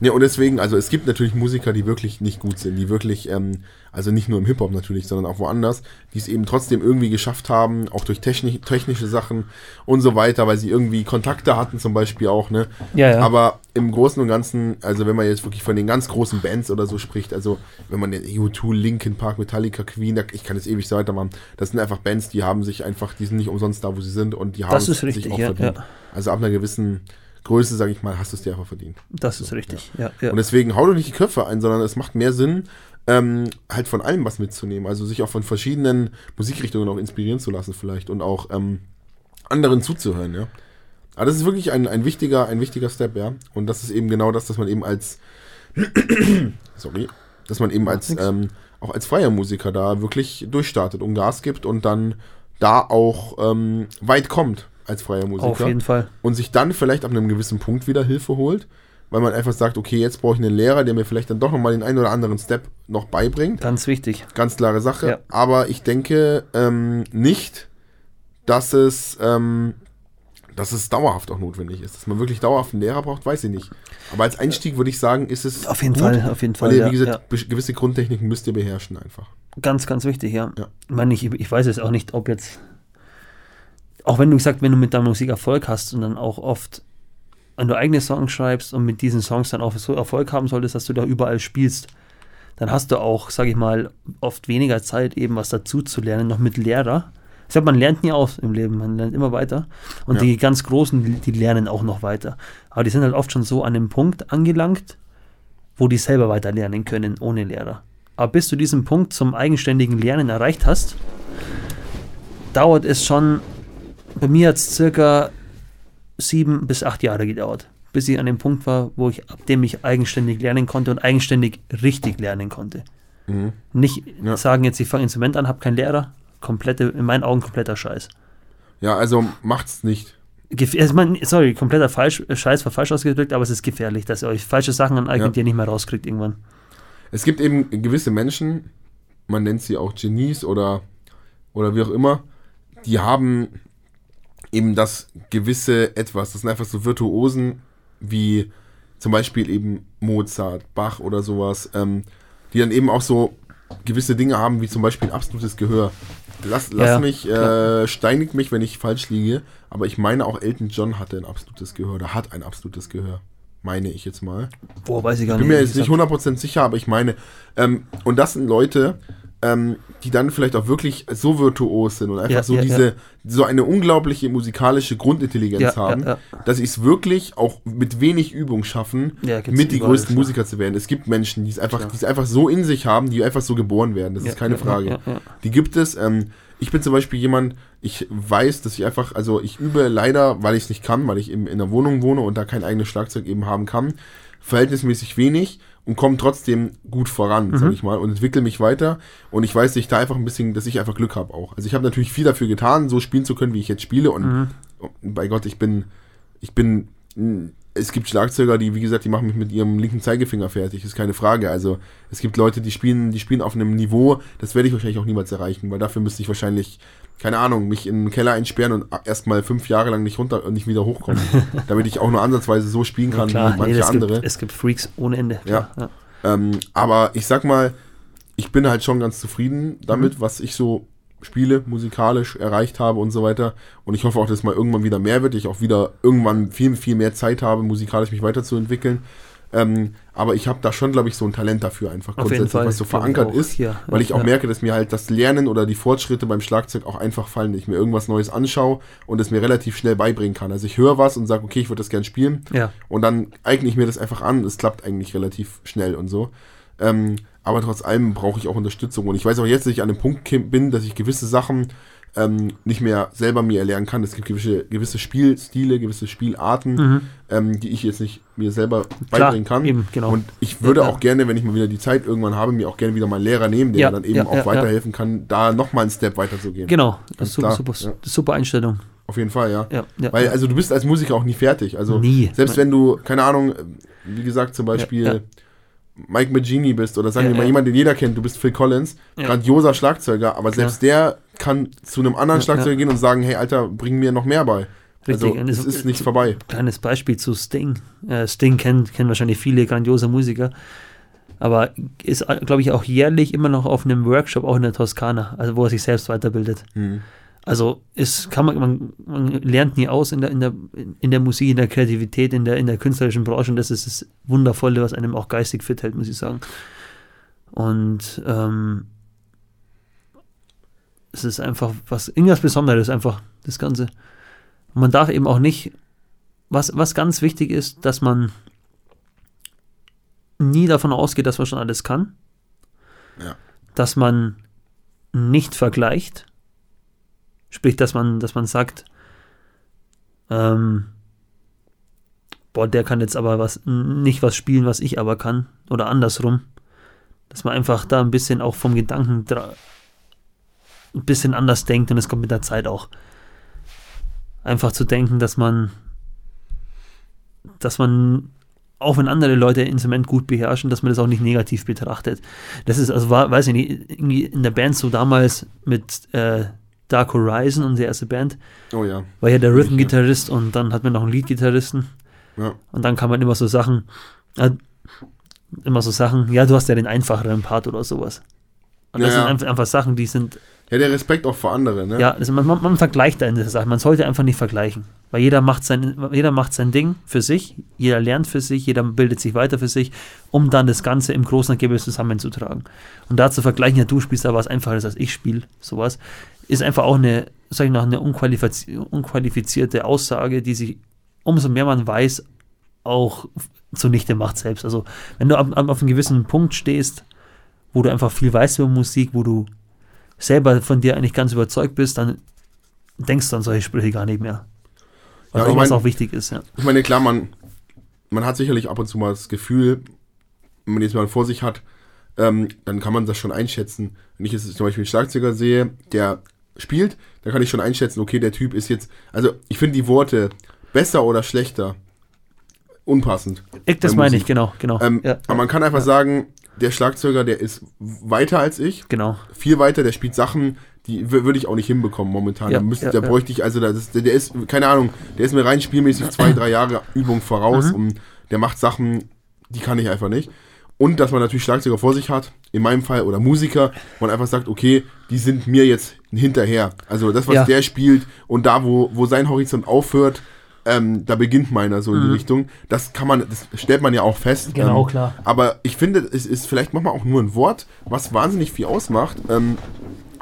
Ja, und deswegen, also es gibt natürlich Musiker, die wirklich nicht gut sind, die wirklich, ähm, also nicht nur im Hip-Hop natürlich, sondern auch woanders, die es eben trotzdem irgendwie geschafft haben, auch durch technisch, technische Sachen und so weiter, weil sie irgendwie Kontakte hatten zum Beispiel auch, ne? ja. ja. Aber im Großen und Ganzen, also wenn man jetzt wirklich von den ganz großen Bands oder so spricht, also wenn man den U2, Linkin Park, Metallica, Queen, ich kann jetzt ewig so weitermachen, das sind einfach Bands, die haben sich einfach, die sind nicht umsonst da, wo sie sind und die haben das ist es richtig, sich auch ja, verdient. ja. Also ab einer gewissen Größe, sage ich mal, hast du es dir einfach verdient. Das ist richtig. Ja. Ja, Und deswegen hau doch nicht die Köpfe ein, sondern es macht mehr Sinn, ähm, halt von allem was mitzunehmen. Also sich auch von verschiedenen Musikrichtungen auch inspirieren zu lassen vielleicht und auch ähm, anderen zuzuhören, ja. Aber das ist wirklich ein, ein wichtiger, ein wichtiger Step, ja. Und das ist eben genau das, dass man eben als sorry, dass man eben als ähm, auch als freier Musiker da wirklich durchstartet und Gas gibt und dann da auch ähm, weit kommt als freier Musiker. Auf jeden Fall. Und sich dann vielleicht ab einem gewissen Punkt wieder Hilfe holt, weil man einfach sagt, okay, jetzt brauche ich einen Lehrer, der mir vielleicht dann doch nochmal den einen oder anderen Step noch beibringt. Ganz wichtig. Ganz klare Sache. Ja. Aber ich denke ähm, nicht, dass es, ähm, dass es dauerhaft auch notwendig ist. Dass man wirklich dauerhaft einen Lehrer braucht, weiß ich nicht. Aber als Einstieg würde ich sagen, ist es Auf jeden gut, Fall, auf jeden Fall. weil ihr, wie gesagt, ja. gewisse Grundtechniken müsst ihr beherrschen einfach. Ganz, ganz wichtig, ja. Ja. Ich meine, ich, ich weiß jetzt auch nicht, ob jetzt, auch wenn du gesagt, wenn du mit deiner Musik Erfolg hast und dann auch oft, wenn du eigene Songs schreibst und mit diesen Songs dann auch so Erfolg haben solltest, dass du da überall spielst, dann hast du auch, sag ich mal, oft weniger Zeit, eben was dazu zu lernen, noch mit Lehrer. Ich sag, man lernt nie aus im Leben, man lernt immer weiter. Und Ja. die ganz Großen, die, die lernen auch noch weiter. Aber die sind halt oft schon so an dem Punkt angelangt, wo die selber weiter lernen können, ohne Lehrer. Aber bis du diesen Punkt zum eigenständigen Lernen erreicht hast, dauert es schon, bei mir hat es circa sieben bis acht Jahre gedauert, bis ich an dem Punkt war, wo ich, ab dem ich eigenständig lernen konnte und eigenständig richtig lernen konnte. Mhm. Nicht Ja. sagen jetzt, ich fange Instrument an, habe keinen Lehrer, komplette, in meinen Augen kompletter Scheiß. Ja, also macht's nicht. Gef also man, sorry, kompletter falsch, Scheiß war falsch ausgedrückt, aber es ist gefährlich, dass ihr euch falsche Sachen aneignet, Ja. die ihr nicht mehr rauskriegt irgendwann. Es gibt eben gewisse Menschen, man nennt sie auch Genies oder, oder wie auch immer, die haben eben das gewisse Etwas. Das sind einfach so Virtuosen wie zum Beispiel eben Mozart, Bach oder sowas, ähm, die dann eben auch so gewisse Dinge haben, wie zum Beispiel ein absolutes Gehör. Lass, lass Ja, mich, äh, steinigt mich, wenn ich falsch liege, aber ich meine auch Elton John hatte ein absolutes Gehör oder hat ein absolutes Gehör. Meine ich jetzt mal. Boah, weiß ich gar bin nicht. mir jetzt nicht 100% sicher, aber ich meine, ähm, und das sind Leute, ähm, die dann vielleicht auch wirklich so virtuos sind und einfach Ja, so ja, diese, ja. so eine unglaubliche musikalische Grundintelligenz haben, dass sie es wirklich auch mit wenig Übung schaffen, mit die größten. Musiker zu werden. Es gibt Menschen, die es einfach, die es einfach so in sich haben, die einfach so geboren werden. Das ist keine Frage. Die gibt es. Ähm, ich bin zum Beispiel jemand, ich weiß, dass ich einfach, also ich übe leider, weil ich es nicht kann, weil ich eben in der Wohnung wohne und da kein eigenes Schlagzeug eben haben kann, verhältnismäßig wenig und komme trotzdem gut voran, Mhm. sag ich mal, und entwickle mich weiter. Und ich weiß, dass ich da einfach ein bisschen, dass ich einfach Glück habe auch. Also ich habe natürlich viel dafür getan, so spielen zu können, wie ich jetzt spiele. Und Mhm. und bei Gott, ich bin, ich bin, es gibt Schlagzeuger, die, wie gesagt, die machen mich mit ihrem linken Zeigefinger fertig, ist keine Frage. Also es gibt Leute, die spielen, die spielen auf einem Niveau, das werde ich wahrscheinlich auch niemals erreichen, weil dafür müsste ich wahrscheinlich, keine Ahnung, mich in den Keller einsperren und erstmal fünf Jahre lang nicht runter und nicht wieder hochkommen, damit ich auch nur ansatzweise so spielen kann Klar, wie manche nee, es, andere. gibt, es gibt Freaks ohne Ende. Ja. Klar, Ähm, aber ich sag mal, ich bin halt schon ganz zufrieden damit, Mhm. was ich so spiele, musikalisch erreicht habe und so weiter. Und ich hoffe auch, dass es mal irgendwann wieder mehr wird. Ich auch wieder irgendwann viel, viel mehr Zeit habe, musikalisch mich weiterzuentwickeln. Ähm, aber ich habe da schon, glaube ich, so ein Talent dafür einfach Auf jeden Fall, was so verankert ist, Ja, weil ich auch ja. merke, dass mir halt das Lernen oder die Fortschritte beim Schlagzeug auch einfach fallen, dass ich mir irgendwas Neues anschaue und es mir relativ schnell beibringen kann. Also ich höre was und sage, okay, ich würde das gern spielen Ja. und dann eigne ich mir das einfach an. Es klappt eigentlich relativ schnell und so. Ähm, aber trotz allem brauche ich auch Unterstützung. Und ich weiß auch jetzt, dass ich an dem Punkt bin, dass ich gewisse Sachen ähm, nicht mehr selber mir erlernen kann. Es gibt gewisse, gewisse Spielstile, gewisse Spielarten, ähm, die ich jetzt nicht mir selber beibringen kann. eben, genau. Und ich würde Ja, auch gerne, wenn ich mal wieder die Zeit irgendwann habe, mir auch gerne wieder mal einen Lehrer nehmen, der Ja, mir dann eben ja, auch weiterhelfen kann, da nochmal einen Step weiterzugehen. Genau, das ist super, klar, super, super Einstellung. Auf jeden Fall, ja. Ja, ja, Weil, also du bist als Musiker auch nie fertig. Also Nie. selbst wenn du, keine Ahnung, wie gesagt, zum Beispiel. Mike Magini bist oder sagen Ja, wir mal ja. jemand, den jeder kennt, du bist Phil Collins, Ja. grandioser Schlagzeuger, aber selbst der kann zu einem anderen Schlagzeuger gehen und sagen, hey Alter, bring mir noch mehr bei. Richtig, Also es ist nicht vorbei. Kleines Beispiel zu Sting. Äh, Sting kennt, kennen wahrscheinlich viele grandiose Musiker, aber ist, glaube ich, auch jährlich immer noch auf einem Workshop, auch in der Toskana, also wo er sich selbst weiterbildet. Hm. Also ist, kann man, man, man lernt nie aus in der, in, der, in der Musik, in der Kreativität, in der, in der künstlerischen Branche und das ist das Wundervolle, was einem auch geistig fit hält, muss ich sagen. Und ähm, es ist einfach was, irgendwas Besonderes, einfach das Ganze. Und man darf eben auch nicht was, was ganz wichtig ist, dass man nie davon ausgeht, dass man schon alles kann. Ja. Dass man nicht vergleicht. Sprich, dass man, dass man sagt, ähm, boah, der kann jetzt aber was, nicht was spielen, was ich aber kann. Oder andersrum. Dass man einfach da ein bisschen auch vom Gedanken ein bisschen anders denkt und es kommt mit der Zeit auch. Einfach zu denken, dass man, dass man, auch wenn andere Leute Instrument gut beherrschen, dass man das auch nicht negativ betrachtet. Das ist, also war, weiß ich nicht, irgendwie in der Band so damals mit äh, Dark Horizon, unsere erste Band, Oh ja. war ja der Rhythm-Gitarrist und dann hat man noch einen Lead-Gitarristen. Ja. Und dann kann man immer so Sachen, äh, immer so Sachen, ja, du hast ja den einfacheren Part oder sowas. Und das Ja, ja. sind einfach, einfach Sachen, die sind, Ja, der Respekt auch vor andere, ne? ja, also man, man, man vergleicht da in dieser Sache. Man sollte einfach nicht vergleichen. Weil jeder macht, sein, jeder macht sein Ding für sich, jeder lernt für sich, jeder bildet sich weiter für sich, um dann das Ganze im großen Ergebnis zusammenzutragen. Und da zu vergleichen, ja, du spielst da was Einfaches als ich spiele, sowas, ist einfach auch eine, sag ich noch, eine unqualifiz unqualifizierte Aussage, die sich, umso mehr man weiß, auch zunichte macht selbst. Also, wenn du ab, ab, auf einem gewissen Punkt stehst, wo du einfach viel weißt über Musik, wo du selber von dir eigentlich ganz überzeugt bist, dann denkst du an solche Sprüche gar nicht mehr. Was, Ja, auch, ich was mein- auch wichtig ist, ja. Ich meine, klar, man, man hat sicherlich ab und zu mal das Gefühl, wenn man jetzt mal vor sich hat, ähm, dann kann man das schon einschätzen. Wenn ich jetzt zum Beispiel einen Schlagzeuger sehe, der spielt, dann kann ich schon einschätzen, okay, der Typ ist jetzt, also ich finde die Worte besser oder schlechter unpassend. Ich, das meine ich, genau, genau. Ähm, ja, Aber man kann einfach sagen, der Schlagzeuger, der ist weiter als ich, genau. viel weiter, der spielt Sachen, die würde ich auch nicht hinbekommen momentan. Ja, da, müsste, ja, da ja. bräuchte ich, also der, der ist, keine Ahnung, der ist mir rein spielmäßig zwei, drei Jahre Übung voraus Mhm. und der macht Sachen, die kann ich einfach nicht. Und dass man natürlich Schlagzeuger vor sich hat, in meinem Fall, oder Musiker, wo man einfach sagt, okay, die sind mir jetzt hinterher. Also das, was Ja. der spielt und da, wo, wo sein Horizont aufhört, ähm, da beginnt meiner so in die Richtung. Das kann man, das stellt man ja auch fest. Mhm. Genau, ähm, klar. Aber ich finde, es ist vielleicht manchmal auch nur ein Wort, was wahnsinnig viel ausmacht. Ähm,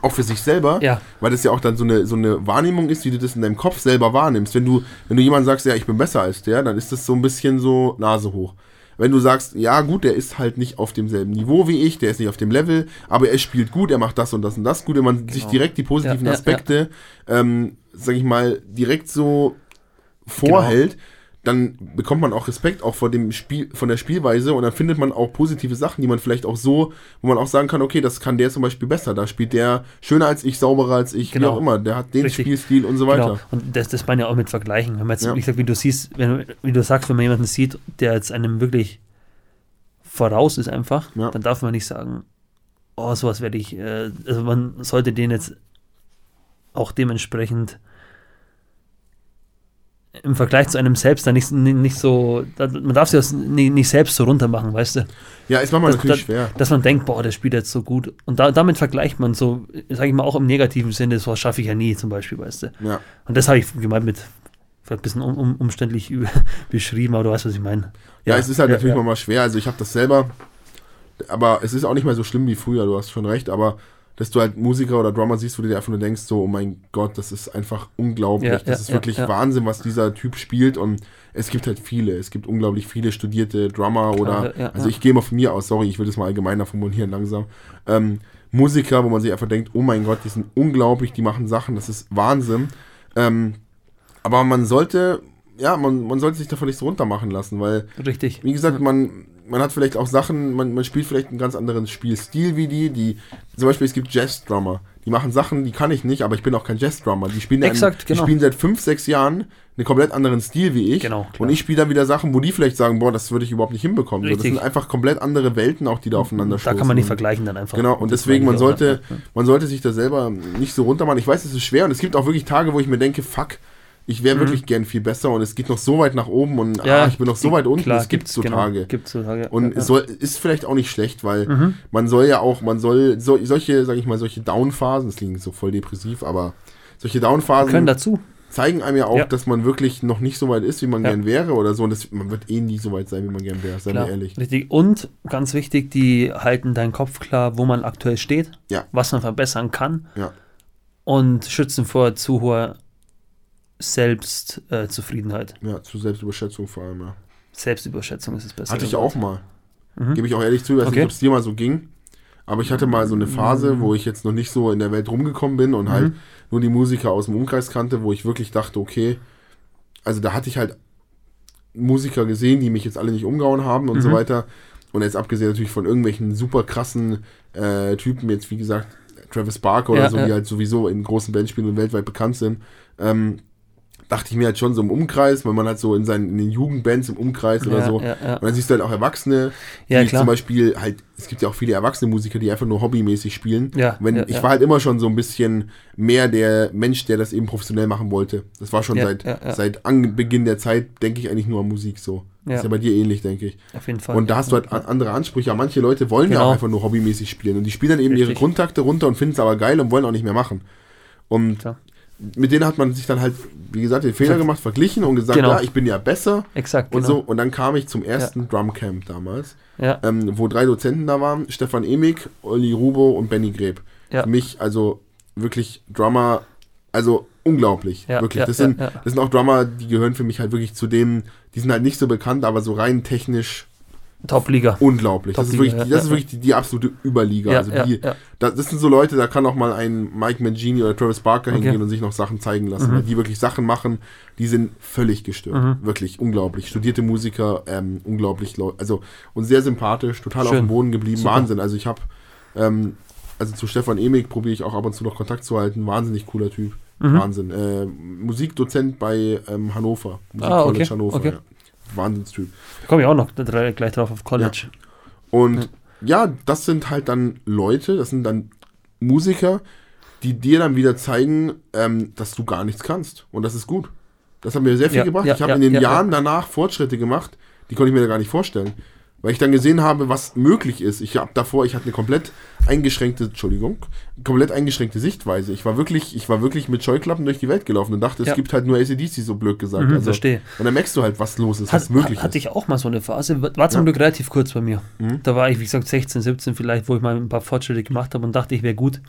auch für sich selber, Ja. weil das ja auch dann so eine, so eine Wahrnehmung ist, wie du das in deinem Kopf selber wahrnimmst. Wenn du, wenn du jemand sagst, ja, ich bin besser als der, dann ist das so ein bisschen so Nase hoch. Wenn du sagst, ja gut, der ist halt nicht auf demselben Niveau wie ich, der ist nicht auf dem Level, aber er spielt gut, er macht das und das und das gut, wenn man sich direkt die positiven Genau. Ja, ja, Aspekte, Ähm, sag ich mal, direkt so vorhält, dann bekommt man auch Respekt auch vor dem Spiel, von der Spielweise und dann findet man auch positive Sachen, die man vielleicht auch so, wo man auch sagen kann, okay, das kann der zum Beispiel besser, da spielt der schöner als ich, sauberer als ich, wie Genau. auch immer, der hat den Richtig. Spielstil und so weiter. Genau. Und das, das meine ich auch mit Vergleichen. Wenn man jetzt, Ja. wie gesagt, wie du siehst, wenn, wie du sagst, wenn man jemanden sieht, der jetzt einem wirklich voraus ist einfach, Ja. dann darf man nicht sagen, oh, sowas werde ich, äh, also man sollte den jetzt auch dementsprechend im Vergleich zu einem selbst dann nicht, nicht so, man darf sich das nicht, selbst so runter machen, weißt du? Ja, ist manchmal Das- natürlich das- schwer. Dass man denkt, boah, der spielt jetzt so gut. Und da, damit vergleicht man so, sage ich mal, auch im negativen Sinne, sowas schaffe ich ja nie, zum Beispiel, weißt du? Ja. Und das habe ich gemeint mit, vielleicht ein bisschen um, um, umständlich beschrieben, aber du weißt, was ich meine. Ja, es ist halt natürlich ja. manchmal schwer. Also ich habe das selber, aber es ist auch nicht mehr so schlimm wie früher, du hast schon recht, aber dass du halt Musiker oder Drummer siehst, wo du dir einfach nur denkst, so, oh mein Gott, das ist einfach unglaublich. Ja, das ja, ist wirklich ja. Wahnsinn, was dieser Typ spielt und es gibt halt viele. Es gibt unglaublich viele studierte Drummer oder, ja, ja, also ich gehe mal von mir aus, sorry, ich will das mal allgemeiner formulieren langsam. Ähm, Musiker, wo man sich einfach denkt, oh mein Gott, die sind unglaublich, die machen Sachen, das ist Wahnsinn. Ähm, aber man sollte, ja, man, man sollte sich davon nicht so runter machen lassen, weil Richtig. wie gesagt, man, man hat vielleicht auch Sachen, man, man spielt vielleicht einen ganz anderen Spielstil wie die, die, zum Beispiel es gibt Jazz-Drummer, die machen Sachen, die kann ich nicht, aber ich bin auch kein Jazz-Drummer. Die spielen, Exakt, einen, genau. die spielen seit fünf, sechs Jahren einen komplett anderen Stil wie ich. Genau, klar. Und ich spiele dann wieder Sachen, wo die vielleicht sagen, boah, das würde ich überhaupt nicht hinbekommen. So, das sind einfach komplett andere Welten auch, die da aufeinander Da stoßen. kann man nicht vergleichen dann einfach. Genau, und deswegen, man sollte, man sollte sich da selber nicht so runter machen. Ich weiß, es ist schwer und es gibt auch wirklich Tage, wo ich mir denke, fuck, ich wäre wirklich gern viel besser und es geht noch so weit nach oben und Mhm. Ja, ah, ich bin noch so weit unten, klar, es gibt so genau, Tage. Gibt's so Tage. Und ja, es soll, ist vielleicht auch nicht schlecht, weil Mhm. man soll ja auch, man soll so, solche, sag ich mal, solche Downphasen, das klingt so voll depressiv, aber solche ja. können Downphasen dazu. zeigen einem ja auch, Ja. dass man wirklich noch nicht so weit ist, wie man Ja. gern wäre oder so. Und das, man wird eh nie so weit sein, wie man gern wäre, seien wir ehrlich. Richtig. Und ganz wichtig, die halten deinen Kopf klar, wo man aktuell steht, Ja. was man verbessern kann Ja. und schützen vor zu hoher Selbstzufriedenheit. Äh. Ja, zu Selbstüberschätzung vor allem, ja. Selbstüberschätzung ist es besser. Hatte ich auch mal. Mhm. Gebe ich auch ehrlich zu, ich weiß Okay. nicht, ob es dir mal so ging. Aber ich hatte mal so eine Phase, Mhm. wo ich jetzt noch nicht so in der Welt rumgekommen bin und halt Mhm. nur die Musiker aus dem Umkreis kannte, wo ich wirklich dachte, okay, also da hatte ich halt Musiker gesehen, die mich jetzt alle nicht umgehauen haben und so Mhm. weiter. Und jetzt abgesehen natürlich von irgendwelchen super krassen äh, Typen, jetzt wie gesagt, Travis Barker oder Ja, so, ja. die halt sowieso in großen Bands spielen und weltweit bekannt sind, ähm, dachte ich mir halt schon so im Umkreis, weil man halt so in seinen in den Jugendbands im Umkreis oder ja, so. Ja, ja. Und dann siehst du halt auch Erwachsene, Ja, die zum Beispiel halt, es gibt ja auch viele erwachsene Musiker, die einfach nur hobbymäßig spielen. Ja, Wenn, ja, ich ja. war halt immer schon so ein bisschen mehr der Mensch, der das eben professionell machen wollte. Das war schon Ja, seit, ja, ja. seit Anbeginn der Zeit, denke ich eigentlich nur an Musik so. Ja. Ist ja bei dir ähnlich, denke ich. Auf jeden Fall. Und da hast du halt an- andere Ansprüche. Aber manche Leute wollen ja Genau. auch einfach nur hobbymäßig spielen. Und die spielen dann eben ihre Richtig. Grundtakte runter und finden es aber geil und wollen auch nicht mehr machen. Und Klar. Mit denen hat man sich dann halt, wie gesagt, den Fehler gemacht, verglichen und gesagt, Genau. ja, ich bin ja besser Exakt, und genau. so. Und dann kam ich zum ersten Drumcamp damals Ja, ähm, wo drei Dozenten da waren, Stefan Emig, Olli Rubo und Benny Greb. Ja. Für mich also wirklich Drummer, also unglaublich, Ja, wirklich. ja, das, ja, sind, ja. das sind auch Drummer, die gehören für mich halt wirklich zu dem, die sind halt nicht so bekannt, aber so rein technisch Top-Liga. unglaublich. Das ist wirklich, ja, das ist ja, wirklich die, die absolute Überliga. Ja, also die, ja. Das, das sind so Leute, da kann auch mal ein Mike Mangini oder Travis Barker Okay. hingehen und sich noch Sachen zeigen lassen, Mhm. weil die wirklich Sachen machen, die sind völlig gestört. Mhm. Wirklich unglaublich. Studierte Musiker, ähm, unglaublich, also und sehr sympathisch, total auf Schön. dem Boden geblieben. Super. Wahnsinn. Also ich habe, ähm, also zu Stefan Emig probiere ich auch ab und zu noch Kontakt zu halten. Wahnsinnig cooler Typ. Mhm. Wahnsinn. Äh, Musikdozent bei ähm, Hannover. Ah, okay, Hannover. okay. Ja. Wahnsinnstyp. Da komme ich auch noch gleich drauf auf College. Und ja, das sind halt dann Leute, das sind dann Musiker, die dir dann wieder zeigen, ähm, dass du gar nichts kannst. Und das ist gut. Das hat mir sehr viel Ja, gebracht. ja, ich habe ja, in den ja, Jahren danach Fortschritte gemacht, die konnte ich mir da gar nicht vorstellen. Weil ich dann gesehen habe, was möglich ist. Ich habe davor, ich hatte eine komplett eingeschränkte, Entschuldigung, komplett eingeschränkte Sichtweise. Ich war wirklich, ich war wirklich mit Scheuklappen durch die Welt gelaufen und dachte, es Ja. gibt halt nur ACDC, so blöd gesagt. Mhm, also, verstehe. und dann merkst du halt, was los ist, Hat, was möglich hat, hatte ist. ich auch mal so eine Phase, war zum Ja. Glück relativ kurz bei mir. Mhm. Da war ich, wie gesagt, 16, 17 vielleicht, wo ich mal ein paar Fortschritte gemacht habe und dachte, ich wäre gut,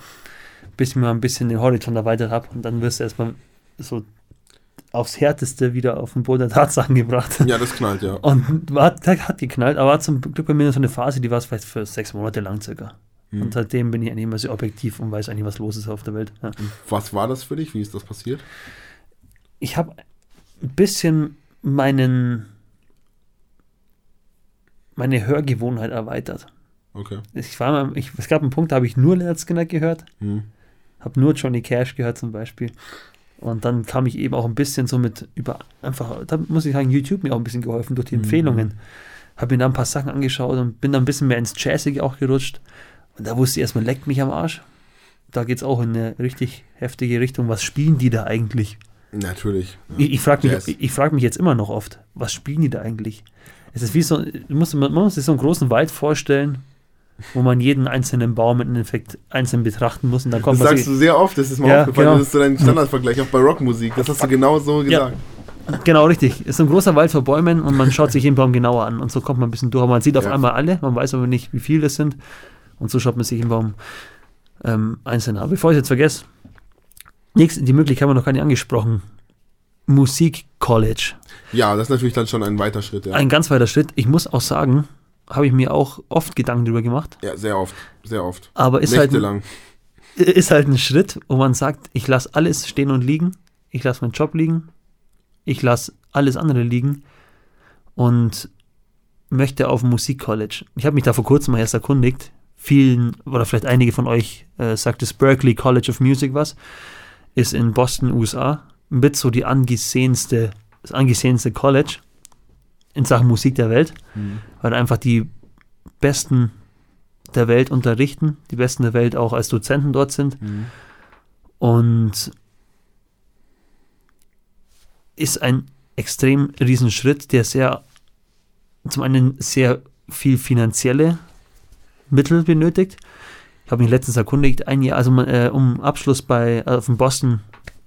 bis ich mal ein bisschen den Horizont erweitert habe und dann wirst du erstmal so aufs Härteste wieder auf den Boden der Tatsachen gebracht. Ja, das knallt, ja. Und hat, hat geknallt, aber war zum Glück bei mir so eine Phase, die war es vielleicht für sechs Monate lang circa. Mhm. Und seitdem bin ich eigentlich immer sehr objektiv und weiß eigentlich, was los ist auf der Welt. Ja. Was war das für dich? Wie ist das passiert? Ich habe ein bisschen meinen meine Hörgewohnheit erweitert. Okay. Ich war mal, ich, es gab einen Punkt, da habe ich nur Leonard Skinner gehört, Hm. habe nur Johnny Cash gehört zum Beispiel. Und dann kam ich eben auch ein bisschen so mit über einfach, da muss ich sagen, YouTube mir auch ein bisschen geholfen durch die Mhm. Empfehlungen. Habe mir da ein paar Sachen angeschaut und bin dann ein bisschen mehr ins Jazzige auch gerutscht. Und da wusste ich erstmal, leckt mich am Arsch. Da geht es auch in eine richtig heftige Richtung. Was spielen die da eigentlich? Natürlich. Ja. Ich, ich frage mich, ich frag mich jetzt immer noch oft, was spielen die da eigentlich? Es ist wie so, man muss sich so einen großen Wald vorstellen, wo man jeden einzelnen Baum im Endeffekt einzeln betrachten muss und dann kommt Das sagst du sehr oft, das ist mir Ja, aufgefallen, genau. das ist so dein Standardvergleich, auch bei Rockmusik. Das hast du genau so Ja. gesagt. Genau, richtig. Es ist ein großer Wald vor Bäumen und man schaut sich jeden Baum genauer an. Und so kommt man ein bisschen durch. Man sieht auf Ja. einmal alle, man weiß aber nicht, wie viele das sind. Und so schaut man sich jeden Baum ähm, einzeln an. Bevor ich es jetzt vergesse, die Möglichkeit haben wir noch gar nicht angesprochen. Musik College. Ja, das ist natürlich dann schon ein weiter Schritt. Ja, Ein ganz weiter Schritt. Ich muss auch sagen, habe ich mir auch oft Gedanken darüber gemacht. ja sehr oft. Sehr oft. Aber ist halt, ein, Nächtelang. ist halt ein Schritt, wo man sagt, ich lasse alles stehen und liegen. Ich lasse meinen Job liegen. Ich lasse alles andere liegen. Und möchte auf Musikcollege. Ich habe mich da vor kurzem mal erst erkundigt. Vielen oder vielleicht einige von euch äh, sagt das Berkeley College of Music was. Ist in Boston, USA. Mit so die angesehenste, das angesehenste College in Sachen Musik der Welt, Mhm. weil einfach die Besten der Welt unterrichten, die Besten der Welt auch als Dozenten dort sind. Mhm. Und ist ein extrem Riesenschritt, der sehr, zum einen sehr viel finanzielle Mittel benötigt. Ich habe mich letztens erkundigt, ein Jahr, also man, äh, um Abschluss bei äh, auf dem Boston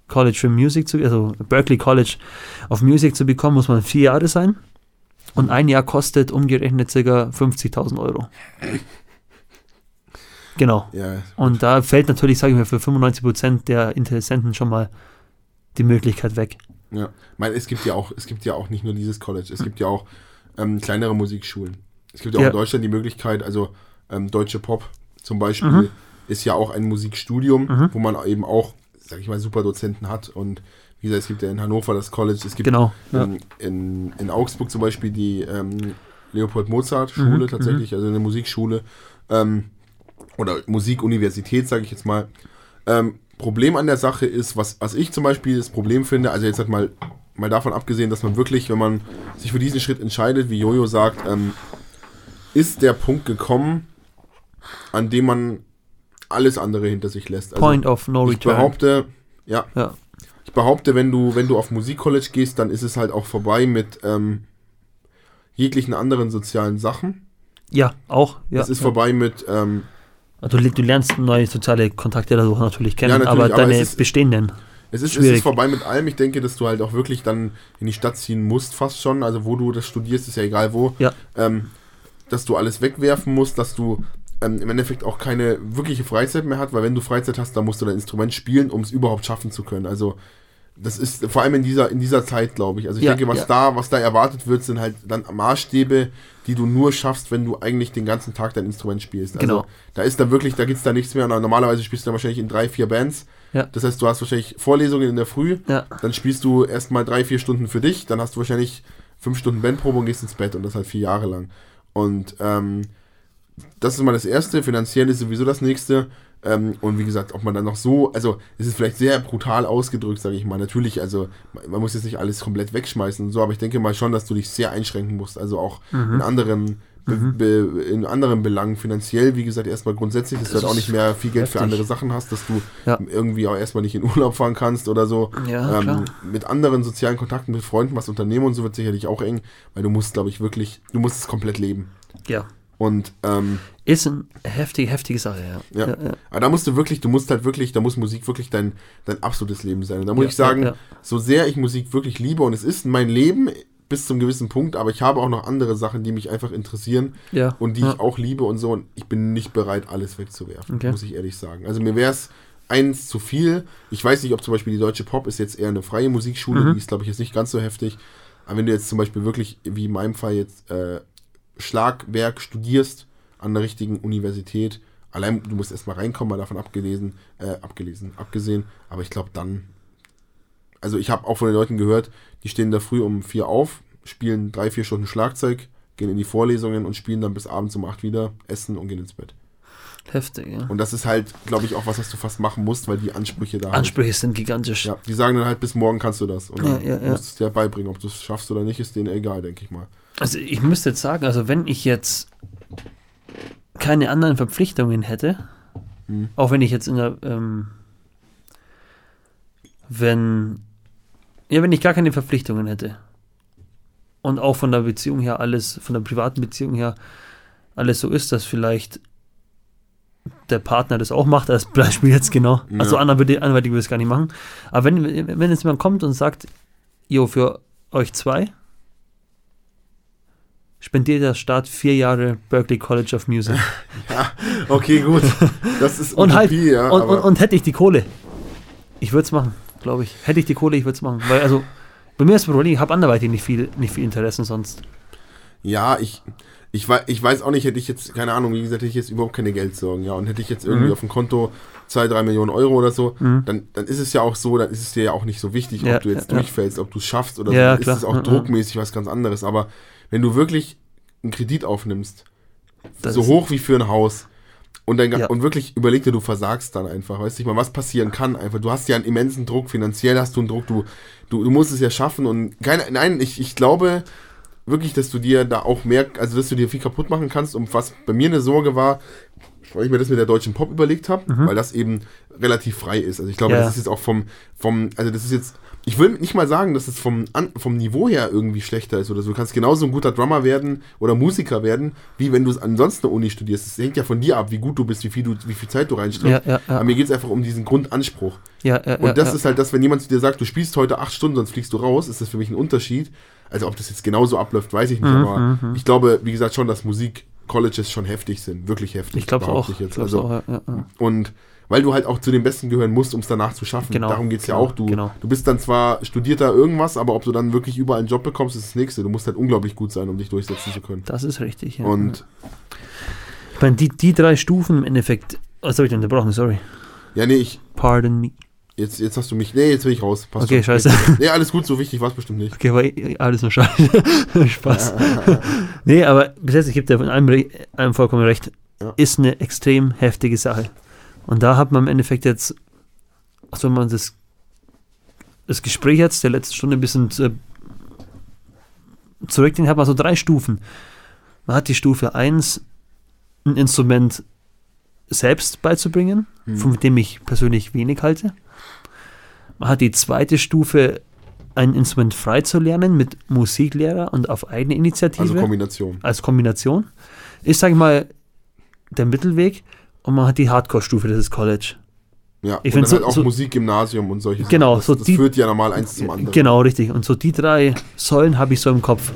College for Music zu, also Berkeley College of Music zu bekommen, muss man vier Jahre sein. Und ein Jahr kostet umgerechnet ca. 50.000 Euro. Genau. Ja, Und da fällt natürlich, sage ich mal, für 95% der Interessenten schon mal die Möglichkeit weg. Ja, ich meine, es gibt ja auch, es gibt ja auch nicht nur dieses College, es gibt ja auch ähm, kleinere Musikschulen. Es gibt ja auch Ja. in Deutschland die Möglichkeit, also ähm, Deutsche Pop zum Beispiel Mhm. ist ja auch ein Musikstudium, wo man eben auch, sag ich mal, super Dozenten hat. Und wie gesagt, es gibt ja in Hannover das College, es gibt Genau. Ja. ähm, in, in Augsburg zum Beispiel die ähm, Leopold-Mozart-Schule Mhm, tatsächlich, also eine Musikschule ähm, oder Musikuniversität, sage ich jetzt mal. Ähm, Problem an der Sache ist, was, was ich zum Beispiel das Problem finde, also jetzt halt mal, mal davon abgesehen, dass man wirklich, wenn man sich für diesen Schritt entscheidet, wie Jojo sagt, ähm, ist der Punkt gekommen, an dem man alles andere hinter sich lässt. Also Point of no ich return. behaupte, ja, Ja. Ich behaupte, wenn du, wenn du auf Musikcollege gehst, dann ist es halt auch vorbei mit ähm, jeglichen anderen sozialen Sachen. ja, auch. Ja, es ist ja. vorbei mit, ähm, Also, du, lernst neue soziale Kontakte dadurch natürlich kennen, Ja, natürlich, aber aber deine ist- bestehenden. es ist, es ist vorbei mit allem. Ich denke, dass du halt auch wirklich dann in die Stadt ziehen musst, fast schon. Also wo du das studierst, ist ja egal wo. Ja. Ähm, dass du alles wegwerfen musst, dass du ähm, im Endeffekt auch keine wirkliche Freizeit mehr hast, weil wenn du Freizeit hast, dann musst du dein Instrument spielen, um es überhaupt schaffen zu können. Also das ist vor allem in dieser, in dieser Zeit, glaube ich. Also ich Ja, denke, was ja. da, was da erwartet wird, sind halt dann Maßstäbe, die du nur schaffst, wenn du eigentlich den ganzen Tag dein Instrument spielst. Also Genau. da ist dann wirklich, da gibt es da nichts mehr. Normalerweise spielst du dann wahrscheinlich in drei, vier Bands. Ja. Das heißt, du hast wahrscheinlich Vorlesungen in der Früh, Ja. dann spielst du erstmal drei, vier Stunden für dich, dann hast du wahrscheinlich fünf Stunden Bandprobe und gehst ins Bett und das halt vier Jahre lang. Und ähm, das ist mal das Erste, finanziell ist sowieso das Nächste. Ähm, und wie gesagt, ob man dann noch so, also es ist vielleicht sehr brutal ausgedrückt, sage ich mal. Natürlich, also man, muss jetzt nicht alles komplett wegschmeißen und so, aber ich denke mal schon, dass du dich sehr einschränken musst. Also auch Mhm. in anderen Be Be in anderen Belangen finanziell, wie gesagt, erstmal grundsätzlich, dass du Das halt auch nicht mehr viel Geld für heftig. andere Sachen hast, dass du Ja. irgendwie auch erstmal nicht in Urlaub fahren kannst oder so. Ja, klar. mit anderen sozialen Kontakten, mit Freunden was unternehmen und so wird sicherlich auch eng, weil du musst, glaube ich, wirklich, du musst es komplett leben. ja. Und ähm, Ist eine heftige, heftige Sache, ja. ja. ja, ja. Aber da musst du wirklich, du musst halt wirklich, da muss Musik wirklich dein, dein absolutes Leben sein. Und da muss ich sagen, so sehr ich Musik wirklich liebe und es ist mein Leben bis zum gewissen Punkt, aber ich habe auch noch andere Sachen, die mich einfach interessieren und die ich auch liebe und so und ich bin nicht bereit, alles wegzuwerfen, Okay. muss ich ehrlich sagen. Also mir wäre es eins zu viel. Ich weiß nicht, ob zum Beispiel die Deutsche Pop ist jetzt eher eine freie Musikschule, Mhm. die ist, glaube ich, jetzt nicht ganz so heftig. Aber wenn du jetzt zum Beispiel wirklich, wie in meinem Fall jetzt, äh, Schlagwerk studierst an der richtigen Universität, allein du musst erstmal reinkommen, mal davon abgelesen, äh, abgelesen, abgesehen, aber ich glaube dann, also ich habe auch von den Leuten gehört, die stehen da früh um vier auf, spielen drei, vier Stunden Schlagzeug, gehen in die Vorlesungen und spielen dann bis abends um acht wieder, essen und gehen ins Bett. heftig, ja. Und das ist halt, glaube ich, auch was, was du fast machen musst, weil die Ansprüche da Ansprüche sind gigantisch. Halt, ja, die sagen dann halt, bis morgen kannst du das. Und dann Ja, ja, ja. musst du es dir beibringen. Ob du es schaffst oder nicht, ist denen egal, denke ich mal. Also ich müsste jetzt sagen, also wenn ich jetzt keine anderen Verpflichtungen hätte, Hm. auch wenn ich jetzt in der, ähm, wenn, ja, wenn ich gar keine Verpflichtungen hätte und auch von der Beziehung her alles, von der privaten Beziehung her alles so ist, dass vielleicht der Partner das auch macht, als Beispiel jetzt genau. Ja. Also anderweitig würde ich es gar nicht machen. Aber wenn, wenn jetzt jemand kommt und sagt, jo, für euch zwei spendiert der Staat vier Jahre Berkeley College of Music. Okay, gut. Das ist Und halt, ja, und, und, und hätte ich die Kohle, ich würde es machen, glaube ich. Hätte ich die Kohle, ich würde es machen. Weil, also, bei mir ist das Problem, ich habe anderweitig nicht viel, nicht viel Interessen sonst. Ja, ich, ich, weiß, ich weiß auch nicht, hätte ich jetzt, keine Ahnung, wie gesagt, hätte ich jetzt überhaupt keine Geldsorgen, ja, und hätte ich jetzt irgendwie Mhm. auf dem Konto zwei, drei Millionen Euro oder so, Mhm. dann, dann ist es ja auch so, dann ist es dir ja auch nicht so wichtig, Ja, ob du jetzt ja, ja. durchfällst, ob du es schaffst oder Ja, so, dann klar. ist es auch Ja, ja. druckmäßig was ganz anderes, aber wenn du wirklich einen Kredit aufnimmst, Das so hoch wie für ein Haus, und, dann, Ja. und wirklich überleg dir, du versagst dann einfach, weißt du, ich meine, was passieren kann einfach. Du hast ja einen immensen Druck, finanziell hast du einen Druck, du, du, du musst es ja schaffen und keine, nein, ich, ich glaube wirklich, dass du dir da auch mehr, also dass du dir viel kaputt machen kannst und was bei mir eine Sorge war, weil ich mir das mit der deutschen Pop überlegt habe, weil das eben relativ frei ist. Also ich glaube, Mhm. Ja. das ist jetzt auch vom, vom, also das ist jetzt, ich will nicht mal sagen, dass es vom, an, vom Niveau her irgendwie schlechter ist oder so. Du kannst genauso ein guter Drummer werden oder Musiker werden, wie wenn du es ansonsten eine Uni studierst. Es hängt ja von dir ab, wie gut du bist, wie viel, du, wie viel Zeit du reinsteckst. Ja, ja, ja. Aber mir geht es einfach um diesen Grundanspruch. Und das ist halt das, wenn jemand zu dir sagt, du spielst heute acht Stunden, sonst fliegst du raus, ist das für mich ein Unterschied. Also ob das jetzt genauso abläuft, weiß ich nicht, Mhm, aber ich glaube, wie gesagt, schon, dass Musik-Colleges schon heftig sind, wirklich heftig. Ich glaube auch. ich Also, auch ja, ja. und weil du halt auch zu den Besten gehören musst, um es danach zu schaffen. Genau, Darum geht es genau, ja auch. Du, genau. du bist dann zwar studierter irgendwas, aber ob du dann wirklich überall einen Job bekommst, ist das nächste. Du musst halt unglaublich gut sein, um dich durchsetzen zu können. Das ist richtig. Ja. Und ich meine, die, die drei Stufen im Endeffekt. Was habe ich denn unterbrochen? Sorry. ja, nee, ich, Pardon me. jetzt, jetzt hast du mich. Nee, jetzt bin ich raus. Passt Okay, schon. scheiße. Nee, alles gut, so wichtig war es bestimmt nicht. Okay, aber alles nur Scheiße. Spaß. nee, aber bis jetzt, ich gebe dir von allem, allem vollkommen recht, Ja. ist eine extrem heftige Sache. Und da hat man im Endeffekt jetzt, also wenn man das, das Gespräch jetzt der letzten Stunde ein bisschen zu, zurückdenkt, hat man so drei Stufen. Man hat die Stufe 1, ein Instrument selbst beizubringen, Hm. von dem ich persönlich wenig halte. Man hat die zweite Stufe, ein Instrument frei zu lernen mit Musiklehrer und auf eigene Initiative Also Kombination. als Kombination. Ist, sag ich mal, der Mittelweg und man hat die Hardcore-Stufe, das ist College. Ja, Ich und dann so- halt auch so- Musikgymnasium und solche Genau, Das, so das die- führt ja normal eins zum anderen. Genau, richtig. Und so die drei Säulen habe ich so im Kopf.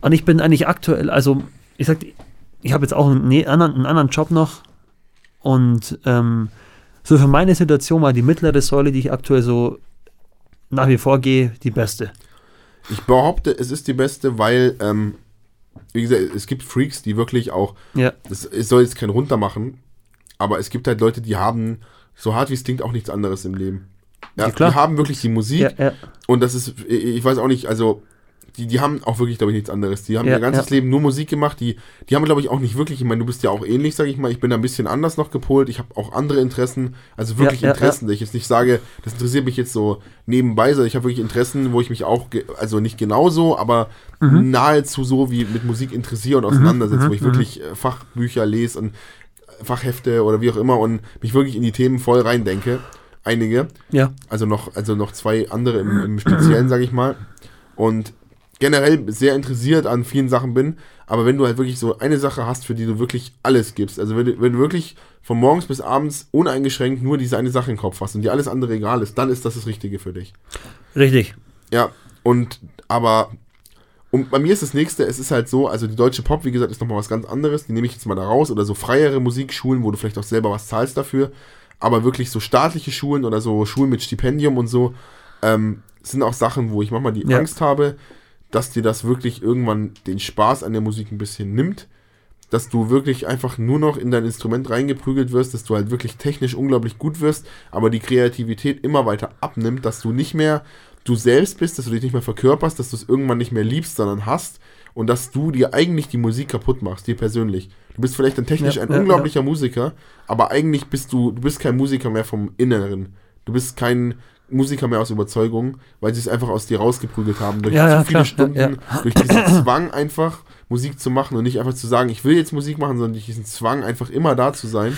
Und ich bin eigentlich aktuell, also ich sag, ich habe jetzt auch einen, nee, anderen, einen anderen Job noch und ähm, so für meine Situation war die mittlere Säule, die ich aktuell so nach wie vor gehe, die beste. Ich behaupte, es ist die beste, weil, ähm, wie gesagt, es gibt Freaks, die wirklich auch, Ja, das, es soll jetzt kein runtermachen, aber es gibt halt Leute, die haben, so hart wie es klingt, auch nichts anderes im Leben. Ja, Ja, klar. die haben wirklich die Musik ja, ja, und das ist, ich weiß auch nicht, also die, die haben auch wirklich, glaube ich, nichts anderes. Die haben Ja, ihr ganzes ja. Leben nur Musik gemacht. Die, die haben, glaube ich, auch nicht wirklich, ich meine, du bist ja auch ähnlich, sage ich mal. Ich bin da ein bisschen anders noch gepolt. Ich habe auch andere Interessen, also wirklich Ja, ja, Interessen, die ich jetzt nicht sage, das interessiert mich jetzt so nebenbei, sondern ich habe wirklich Interessen, wo ich mich auch, also nicht genauso, aber Mhm. nahezu so wie mit Musik interessiere und auseinandersetze, wo ich wirklich äh, Fachbücher lese und äh, Fachhefte oder wie auch immer und mich wirklich in die Themen voll reindenke. Einige. ja, Also noch, also noch zwei andere im, im Speziellen, sage ich mal. Und generell sehr interessiert an vielen Sachen bin. Aber wenn du halt wirklich so eine Sache hast, für die du wirklich alles gibst, also wenn du, wenn du wirklich von morgens bis abends uneingeschränkt nur diese eine Sache im Kopf hast und dir alles andere egal ist, dann ist das das Richtige für dich. richtig. Ja, und aber und bei mir ist das nächste, es ist halt so, also die deutsche Pop, wie gesagt, ist nochmal was ganz anderes, die nehme ich jetzt mal da raus, oder so freiere Musikschulen, wo du vielleicht auch selber was zahlst dafür, aber wirklich so staatliche Schulen oder so Schulen mit Stipendium und so, ähm, sind auch Sachen, wo ich manchmal die Ja. Angst habe, dass dir das wirklich irgendwann den Spaß an der Musik ein bisschen nimmt, dass du wirklich einfach nur noch in dein Instrument reingeprügelt wirst, dass du halt wirklich technisch unglaublich gut wirst, aber die Kreativität immer weiter abnimmt, dass du nicht mehr du selbst bist, dass du dich nicht mehr verkörperst, dass du es irgendwann nicht mehr liebst, sondern hast und dass du dir eigentlich die Musik kaputt machst, dir persönlich. Du bist vielleicht dann technisch Ja, ein ja, unglaublicher Musiker, aber eigentlich bist du, du bist kein Musiker mehr vom Inneren. Du bist kein Musiker mehr aus Überzeugung, weil sie es einfach aus dir rausgeprügelt haben. Durch Ja, zu ja, viele klar, Stunden, ja, durch diesen Zwang einfach Musik zu machen und nicht einfach zu sagen, ich will jetzt Musik machen, sondern durch diesen Zwang einfach immer da zu sein.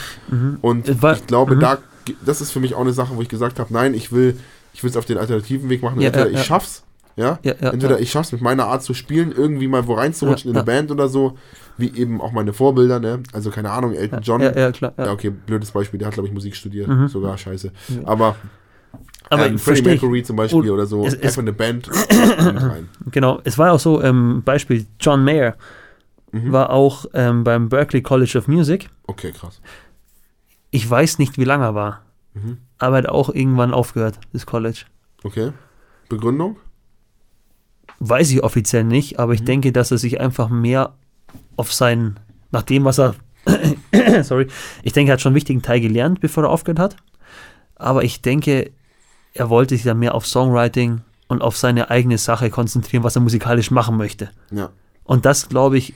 Und Es war- ich glaube, mhm. da, das ist für mich auch eine Sache, wo ich gesagt habe, nein, ich will, ich will es auf den alternativen Weg machen. Entweder ich schaff's, ja, entweder ich schaff's mit meiner Art zu spielen, irgendwie mal wo reinzurutschen in eine Band oder so, wie eben auch meine Vorbilder, ne? Also keine Ahnung, Elton John. Ja, ja, klar. Ja, okay, blödes Beispiel, der hat, glaube ich, Musik studiert, Mhm. sogar scheiße. Aber, Aber ähm, Freddie. Mercury zum Beispiel oder so, es- einfach eine Band rein. Genau, es war auch so, ähm, Beispiel John Mayer Mhm. war auch ähm, beim Berklee College of Music. Okay, krass. Ich weiß nicht, wie lange er war, Mhm. aber er hat auch irgendwann aufgehört, das College. Okay. Begründung? Weiß ich offiziell nicht, aber ich Mhm. denke, dass er sich einfach mehr auf sein, nach dem, was er, sorry, ich denke, er hat schon einen wichtigen Teil gelernt, bevor er aufgehört hat. Aber ich denke, er wollte sich dann mehr auf Songwriting und auf seine eigene Sache konzentrieren, was er musikalisch machen möchte. Ja. Und das, glaube ich,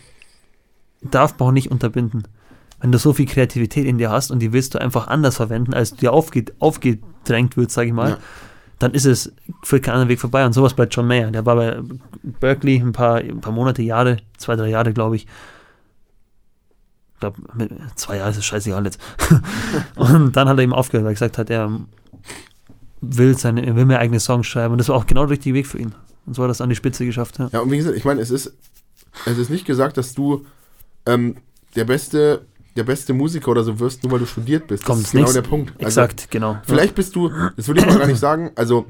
darf man auch nicht unterbinden. Wenn du so viel Kreativität in dir hast und die willst du einfach anders verwenden, als dir aufge aufgedrängt wird, sage ich mal, Ja. dann ist es, führt kein anderer Weg vorbei. Und sowas bei John Mayer. Der war bei Berkeley ein paar, ein paar Monate, Jahre, zwei, drei Jahre, glaube ich. Ich glaube, zwei Jahre ist es scheißegal jetzt. und dann hat er eben aufgehört, weil er gesagt hat, er will, seine, er will mehr eigene Songs schreiben. Und das war auch genau der richtige Weg für ihn. Und so hat er es an die Spitze geschafft. Ja. Ja, und wie gesagt, ich meine, es ist, es ist nicht gesagt, dass du ähm, der beste, der beste Musiker oder so wirst, nur weil du studiert bist. Das Kommt ist genau der Punkt. Also, Exakt, genau. Vielleicht bist du, das würde ich mal gar nicht sagen, also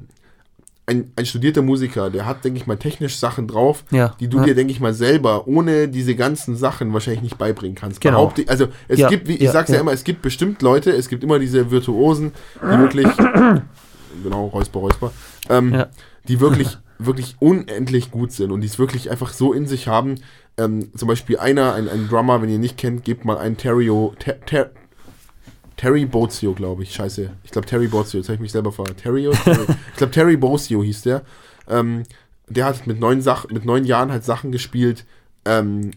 ein, ein studierter Musiker, der hat, denke ich mal, technisch Sachen drauf, Ja, die du ja. dir, denke ich mal, selber ohne diese ganzen Sachen wahrscheinlich nicht beibringen kannst. Genau. Also es Ja, gibt, wie ich sag's ja. ja. immer, es gibt bestimmt Leute, es gibt immer diese Virtuosen, die wirklich, genau, Räusper, Räusper, ähm, Ja. die wirklich, wirklich unendlich gut sind und die es wirklich einfach so in sich haben. Ähm, zum Beispiel einer, ein, ein Drummer, wenn ihr nicht kennt, gebt mal einen Terrio, ter, ter, Terry Bozio, glaube ich. Scheiße. Ich glaube Terry Bozio. Jetzt habe ich mich selber verraten. Terry, Terry. ich glaube Terry Bozio hieß der. Ähm, der hat mit neun, Sach mit neun Jahren halt Sachen gespielt, ähm,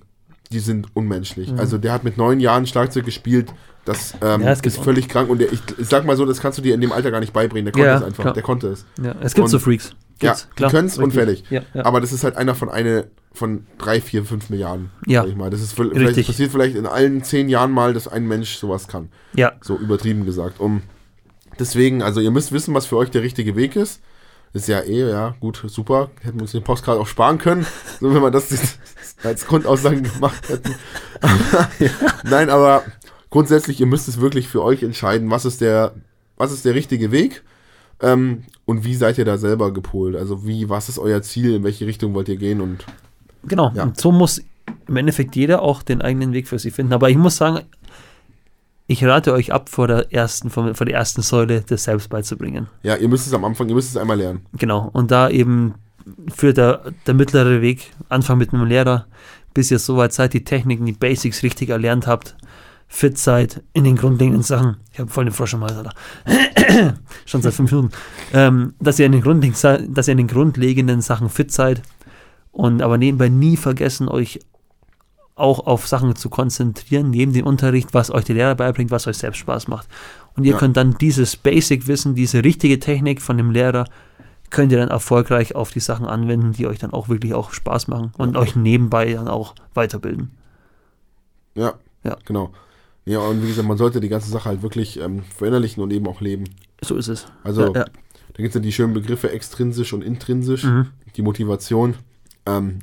die sind unmenschlich. Mhm. Also der hat mit neun Jahren Schlagzeug gespielt, das ähm, Ja, gibt ist völlig krank. Und der, ich, ich sag mal so, das kannst du dir in dem Alter gar nicht beibringen. Der konnte Ja, es einfach. klar. Der konnte es. Ja, es gibt Und- so Freaks. Ja, Gibt's, die können es und ja. Aber das ist halt einer von eine von drei, vier, fünf Milliarden. Ja. Sag ich mal. Das ist vielleicht, Richtig. passiert vielleicht in allen zehn Jahren mal, dass ein Mensch sowas kann. ja, So übertrieben gesagt. Um deswegen, also ihr müsst wissen, was für euch der richtige Weg ist. Ist ja eh, ja, gut, super. Hätten wir uns den Postcard auch sparen können, so wenn wir das als Grundaussage gemacht hätten. Aber, Nein, aber grundsätzlich, ihr müsst es wirklich für euch entscheiden, was ist der, was ist der richtige Weg ähm, und wie seid ihr da selber gepolt. Also wie, was ist euer Ziel, in welche Richtung wollt ihr gehen und genau. Ja. Und so muss im Endeffekt jeder auch den eigenen Weg für sich finden. Aber ich muss sagen, ich rate euch ab, vor der ersten, vor der ersten Säule das selbst beizubringen. ja, ihr müsst es am Anfang, ihr müsst es einmal lernen. Genau. Und da eben führt der, der mittlere Weg, Anfang mit einem Lehrer, bis ihr soweit seid, die Techniken, die Basics richtig erlernt habt, fit seid in den grundlegenden Sachen. Ich habe voll den Frosch am Hals, Alter. Schon seit fünf Minuten. Ähm, dass, ihr in den grundlegenden, dass ihr in den grundlegenden Sachen fit seid und aber nebenbei nie vergessen, euch auch auf Sachen zu konzentrieren, neben dem Unterricht, was euch der Lehrer beibringt, was euch selbst Spaß macht. Und ihr Ja. könnt dann dieses Basic-Wissen, diese richtige Technik von dem Lehrer, könnt ihr dann erfolgreich auf die Sachen anwenden, die euch dann auch wirklich auch Spaß machen und euch nebenbei dann auch weiterbilden. Ja, Ja. genau. Ja, und wie gesagt, man sollte die ganze Sache halt wirklich ähm, verinnerlichen und eben auch leben. So ist es. Also, ja, ja. da gibt es ja die schönen Begriffe extrinsisch und intrinsisch, Mhm. die Motivation. Ähm,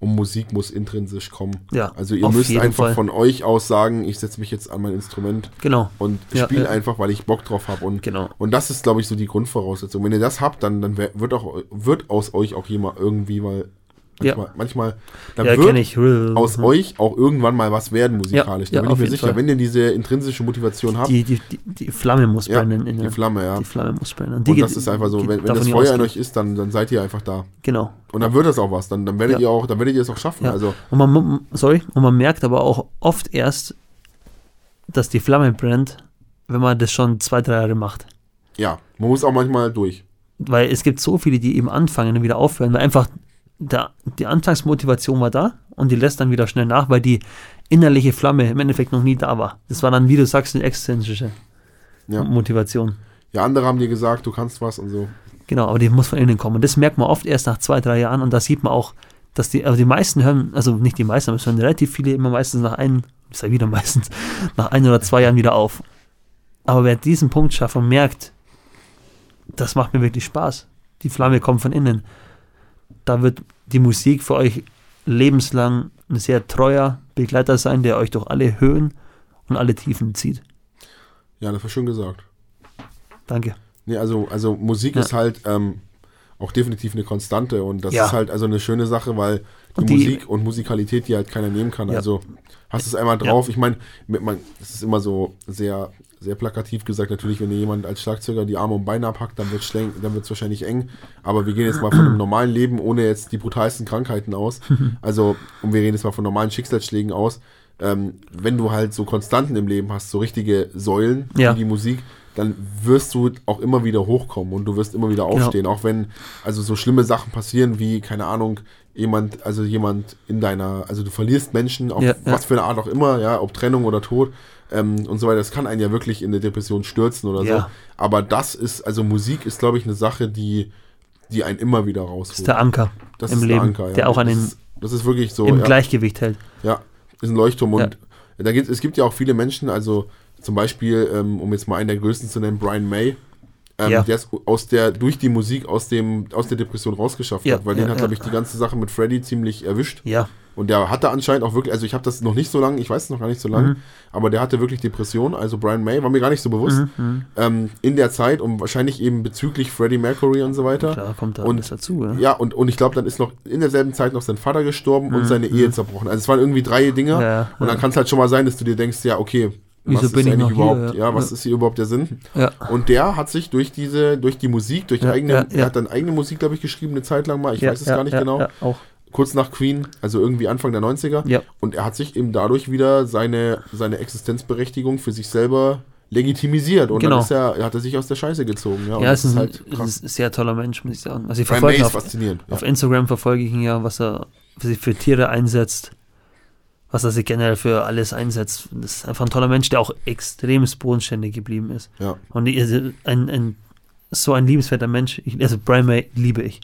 und Musik muss intrinsisch kommen. ja Also ihr müsst einfach Fall. von euch aus sagen, ich setze mich jetzt an mein Instrument Genau, und Ja, spiele ja. einfach, weil ich Bock drauf habe. Und, genau. und das ist, glaube ich, so die Grundvoraussetzung. Wenn ihr das habt, dann, dann wird, auch, wird aus euch auch jemand irgendwie mal, Ja. manchmal, manchmal dann Ja, wird aus euch auch irgendwann mal was werden musikalisch. Ja, da bin ich mir sicher. Fall. Wenn ihr diese intrinsische Motivation habt, Die, die, die, Flamme muss brennen. die der, Flamme, ja. die Flamme muss brennen. Und, die Und geht- das ist einfach so, geht wenn, wenn das Feuer in ausgehen. euch ist, dann, dann seid ihr einfach da. Genau. Und dann wird das auch was. Dann, dann werdet ihr auch, dann werdet ihr es auch schaffen. Ja. Also, Und man, sorry, und man merkt aber auch oft erst, dass die Flamme brennt, wenn man das schon zwei, drei Jahre macht. ja, man muss auch manchmal durch. Weil es gibt so viele, die eben anfangen und wieder aufhören, weil einfach der, die Anfangsmotivation war da und die lässt dann wieder schnell nach, weil die innerliche Flamme im Endeffekt noch nie da war. Das war dann, wie du sagst, eine extrinsische Ja. Motivation. Ja, andere haben dir gesagt, du kannst was und so. Genau, aber die muss von innen kommen. Und das merkt man oft erst nach zwei, drei Jahren und da sieht man auch, dass die, also die meisten hören, also nicht die meisten, aber es hören relativ viele immer meistens nach einem, ich sage wieder meistens, nach ein oder zwei Jahren wieder auf. Aber wer diesen Punkt schafft und merkt, das macht mir wirklich Spaß, die Flamme kommt von innen, da wird die Musik für euch lebenslang ein sehr treuer Begleiter sein, der euch durch alle Höhen und alle Tiefen zieht. Ja, das war schön gesagt. Danke. Nee, also, also Musik Ja. ist halt ähm, auch definitiv eine Konstante und das Ja. ist halt also eine schöne Sache, weil die, die- Musik und Musikalität, die halt keiner nehmen kann. Ja. Also hast es einmal drauf. Ich meine, das ist immer so sehr, sehr plakativ gesagt. Natürlich, wenn dir jemand als Schlagzeuger die Arme und Beine abhackt, dann wird es dann wird's wahrscheinlich eng. Aber wir gehen jetzt mal von einem normalen Leben ohne jetzt die brutalsten Krankheiten aus. Also, und wir reden jetzt mal von normalen Schicksalsschlägen aus. Ähm, wenn du halt so Konstanten im Leben hast, so richtige Säulen Ja. wie die Musik, dann wirst du auch immer wieder hochkommen und du wirst immer wieder Genau. aufstehen, auch wenn also so schlimme Sachen passieren wie keine Ahnung jemand also jemand in deiner also du verlierst Menschen auf Ja, ja. was für eine Art auch immer ja ob Trennung oder Tod ähm, und so weiter das kann einen ja wirklich in eine Depression stürzen oder so Ja. aber das ist also Musik ist glaube ich eine Sache die die einen immer wieder Das ist rausholt der Anker Das im Leben, Anker, ja. der auch einen ist, das ist wirklich so im ja. Gleichgewicht hält. Ja, ist ein Leuchtturm. Ja. Und da gibt, es gibt ja auch viele Menschen, also zum Beispiel, ähm, um jetzt mal einen der größten zu nennen, Brian May. ähm, Ja. der es aus der, durch die Musik aus, dem, aus der Depression rausgeschafft Ja, hat, weil ja, den hat, ja. glaube ich, die ganze Sache mit Freddy ziemlich erwischt. Ja, Und der hatte anscheinend auch wirklich, also ich habe das noch nicht so lange, ich weiß es noch gar nicht so lange, Mhm. aber der hatte wirklich Depression, also Brian May, war mir gar nicht so bewusst, Mhm, ähm, in der Zeit und wahrscheinlich eben bezüglich Freddie Mercury und so weiter. klar kommt da Und- alles dazu. Ja. Ja, und, und ich glaube, dann ist noch in derselben Zeit noch sein Vater gestorben und seine Ehe zerbrochen. Also es waren irgendwie drei Dinge. Mhm, und dann kann es halt schon mal sein, dass du dir denkst, ja, okay, Wieso was bin ist ich noch hier? überhaupt, ja, Ja. was Ja. ist hier überhaupt der Sinn? Ja. Und der hat sich durch diese, durch die Musik, durch Ja, eigene, er hat dann eigene Musik, glaube ich, geschrieben, eine Zeit lang mal, ich weiß es gar nicht genau, auch. kurz nach Queen, also irgendwie Anfang der 90er. Ja. Und er hat sich eben dadurch wieder seine, seine Existenzberechtigung für sich selber legitimisiert. Und Genau. dann ist er, hat er sich aus der Scheiße gezogen. Ja, Ja, ist, ein, halt es krass. ist ein sehr toller Mensch, muss ich sagen. Also ich verfolge ist auf, faszinierend. Ja. auf Instagram verfolge ich ihn ja, was er was er für Tiere einsetzt, was er sich generell für alles einsetzt. Das ist einfach ein toller Mensch, der auch extrem bodenständig geblieben ist. ja. Und also ein, ein, so ein liebenswerter Mensch. Also Brian May liebe ich.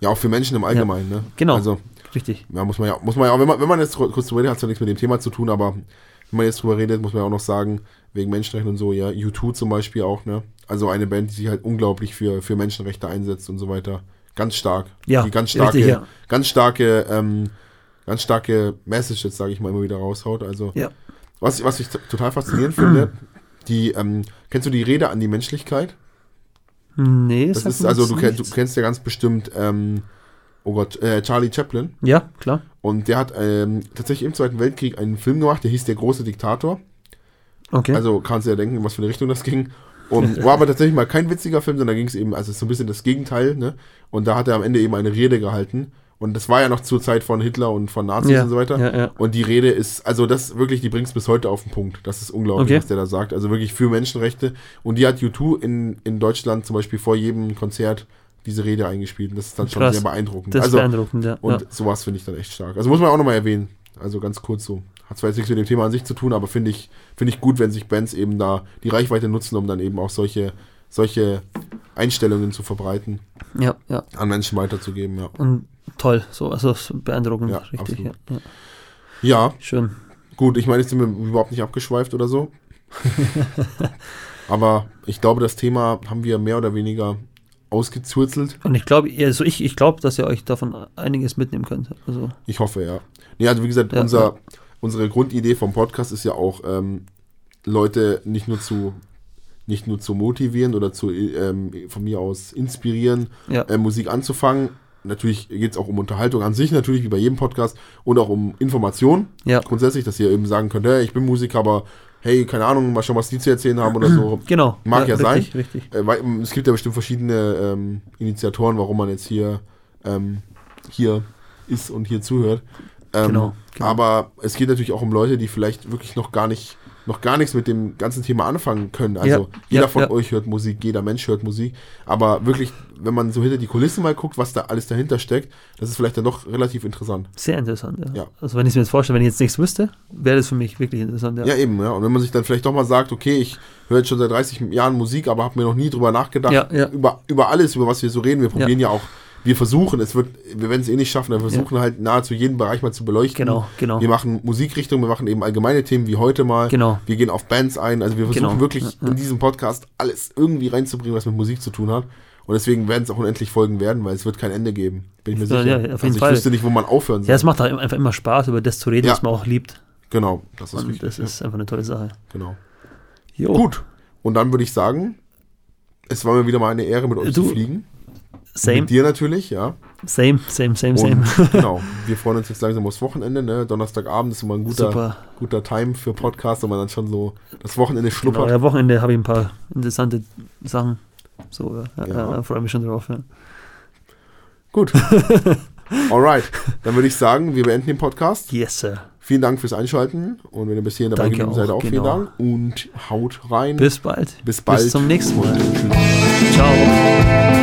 Ja, auch für Menschen im Allgemeinen, ne? Genau. Also, Richtig. ja, muss man ja, muss man ja auch, wenn man, wenn man jetzt kurz drüber redet, hat es ja nichts mit dem Thema zu tun, aber wenn man jetzt drüber redet, muss man ja auch noch sagen, wegen Menschenrechten und so, ja, U2 zum Beispiel auch, ne? Also eine Band, die sich halt unglaublich für, für Menschenrechte einsetzt und so weiter. Ganz stark. Ja, Die ganz starke, richtig, ja. ganz starke, ähm, ganz starke Messages, sage ich mal, immer wieder raushaut. Also, Ja. was, was ich total faszinierend finde, die, ähm, kennst du die Rede an die Menschlichkeit? Nee, Das sagt ist, also jetzt du, du kennst ja ganz bestimmt, ähm, oh Gott, äh, Charlie Chaplin. Ja, klar. Und der hat ähm, tatsächlich im Zweiten Weltkrieg einen Film gemacht, der hieß Der große Diktator. Okay. Also kannst du ja denken, in was für eine Richtung das ging. Und war aber tatsächlich mal kein witziger Film, sondern da ging es eben, also so ein bisschen das Gegenteil, ne? Und da hat er am Ende eben eine Rede gehalten. Und das war ja noch zur Zeit von Hitler und von Nazis ja, und so weiter. Ja, ja. Und die Rede ist, also das wirklich, die bringt es bis heute auf den Punkt. Das ist unglaublich, Okay. was der da sagt. Also wirklich für Menschenrechte. Und die hat U2 in, in Deutschland zum Beispiel vor jedem Konzert diese Rede eingespielt. Und das ist dann schon Krass. sehr beeindruckend. Das ist also, beeindruckend, ja. und sowas finde ich dann echt stark. Also muss man auch nochmal erwähnen. Also ganz kurz so. Hat zwar jetzt nichts mit dem Thema an sich zu tun, aber finde ich, finde ich gut, wenn sich Bands eben da die Reichweite nutzen, um dann eben auch solche, solche Einstellungen zu verbreiten, ja, ja. an Menschen weiterzugeben, ja. Und toll, so, also so beeindruckend, Ja, richtig. Ja, ja. Ja, Schön. gut, ich meine, jetzt sind wir überhaupt nicht abgeschweift oder so. aber ich glaube, das Thema haben wir mehr oder weniger ausgezurzelt. Und ich glaube, also ich, ich glaube, dass ihr euch davon einiges mitnehmen könnt. Also, Ich hoffe, ja. Nee, also wie gesagt, Ja, unser, ja. unsere Grundidee vom Podcast ist ja auch, ähm, Leute nicht nur zu nicht nur zu motivieren oder zu ähm, von mir aus inspirieren, ja, äh, Musik anzufangen. Natürlich geht es auch um Unterhaltung an sich, natürlich wie bei jedem Podcast, und auch um Information. ja, Grundsätzlich, dass ihr eben sagen könnt, hey, ich bin Musiker, aber hey, keine Ahnung, mal schon was die zu erzählen haben oder so. genau. Mag ja sein. richtig, Richtig. Äh, ähm, es gibt ja bestimmt verschiedene ähm, Initiatoren, warum man jetzt hier, ähm, hier ist und hier zuhört. Ähm, Genau, genau. Aber es geht natürlich auch um Leute, die vielleicht wirklich noch gar nicht, noch gar nichts mit dem ganzen Thema anfangen können. Also Ja, jeder ja, von ja. euch hört Musik, jeder Mensch hört Musik. Aber wirklich, wenn man so hinter die Kulissen mal guckt, was da alles dahinter steckt, das ist vielleicht dann doch relativ interessant. Sehr interessant, ja. Also wenn ich mir jetzt vorstelle, wenn ich jetzt nichts wüsste, wäre das für mich wirklich interessant, ja. Ja, eben, ja. Und wenn man sich dann vielleicht doch mal sagt, okay, ich höre jetzt schon seit 30 Jahren Musik, aber habe mir noch nie drüber nachgedacht. Über, über alles, über was wir so reden. Wir probieren ja, auch, wir versuchen, es wird, wir werden es eh nicht schaffen, wir versuchen halt nahezu jeden Bereich mal zu beleuchten. Genau, genau. Wir machen Musikrichtung, wir machen eben allgemeine Themen wie heute mal. Genau. Wir gehen auf Bands ein. Also wir versuchen Genau. wirklich Ja, ja. in diesem Podcast alles irgendwie reinzubringen, was mit Musik zu tun hat. Und deswegen werden es auch unendlich Folgen werden, weil es wird kein Ende geben. Bin ich mir Ja, sicher. ja, auf jeden also ich Fall. wüsste nicht, wo man aufhören soll. Ja, es macht halt einfach immer Spaß, über das zu reden, Ja. was man auch liebt. genau, das ist Und richtig. das ist einfach eine tolle Sache. ja, genau. Jo. Gut. Und dann würde ich sagen, es war mir wieder mal eine Ehre, mit euch Du- zu fliegen. Same, Mit dir natürlich, ja. same, same, same, Und same. genau, wir freuen uns jetzt langsam aufs Wochenende. Ne? Donnerstagabend ist immer ein guter, Super. guter Time für Podcast, wenn man dann schon so das Wochenende Genau, schnuppert. ja, Wochenende habe ich ein paar interessante Sachen. So, ja, Ja. ja freue mich schon drauf. Ja. Gut. Alright. Dann würde ich sagen, wir beenden den Podcast. Yes, Sir. Vielen Dank fürs Einschalten. Und wenn ihr bis hierhin dabei Danke geblieben seid, auch, auch vielen genau. Dank. Und haut rein. Bis bald. bis bald. Bis zum nächsten Mal. Und tschüss. Ciao.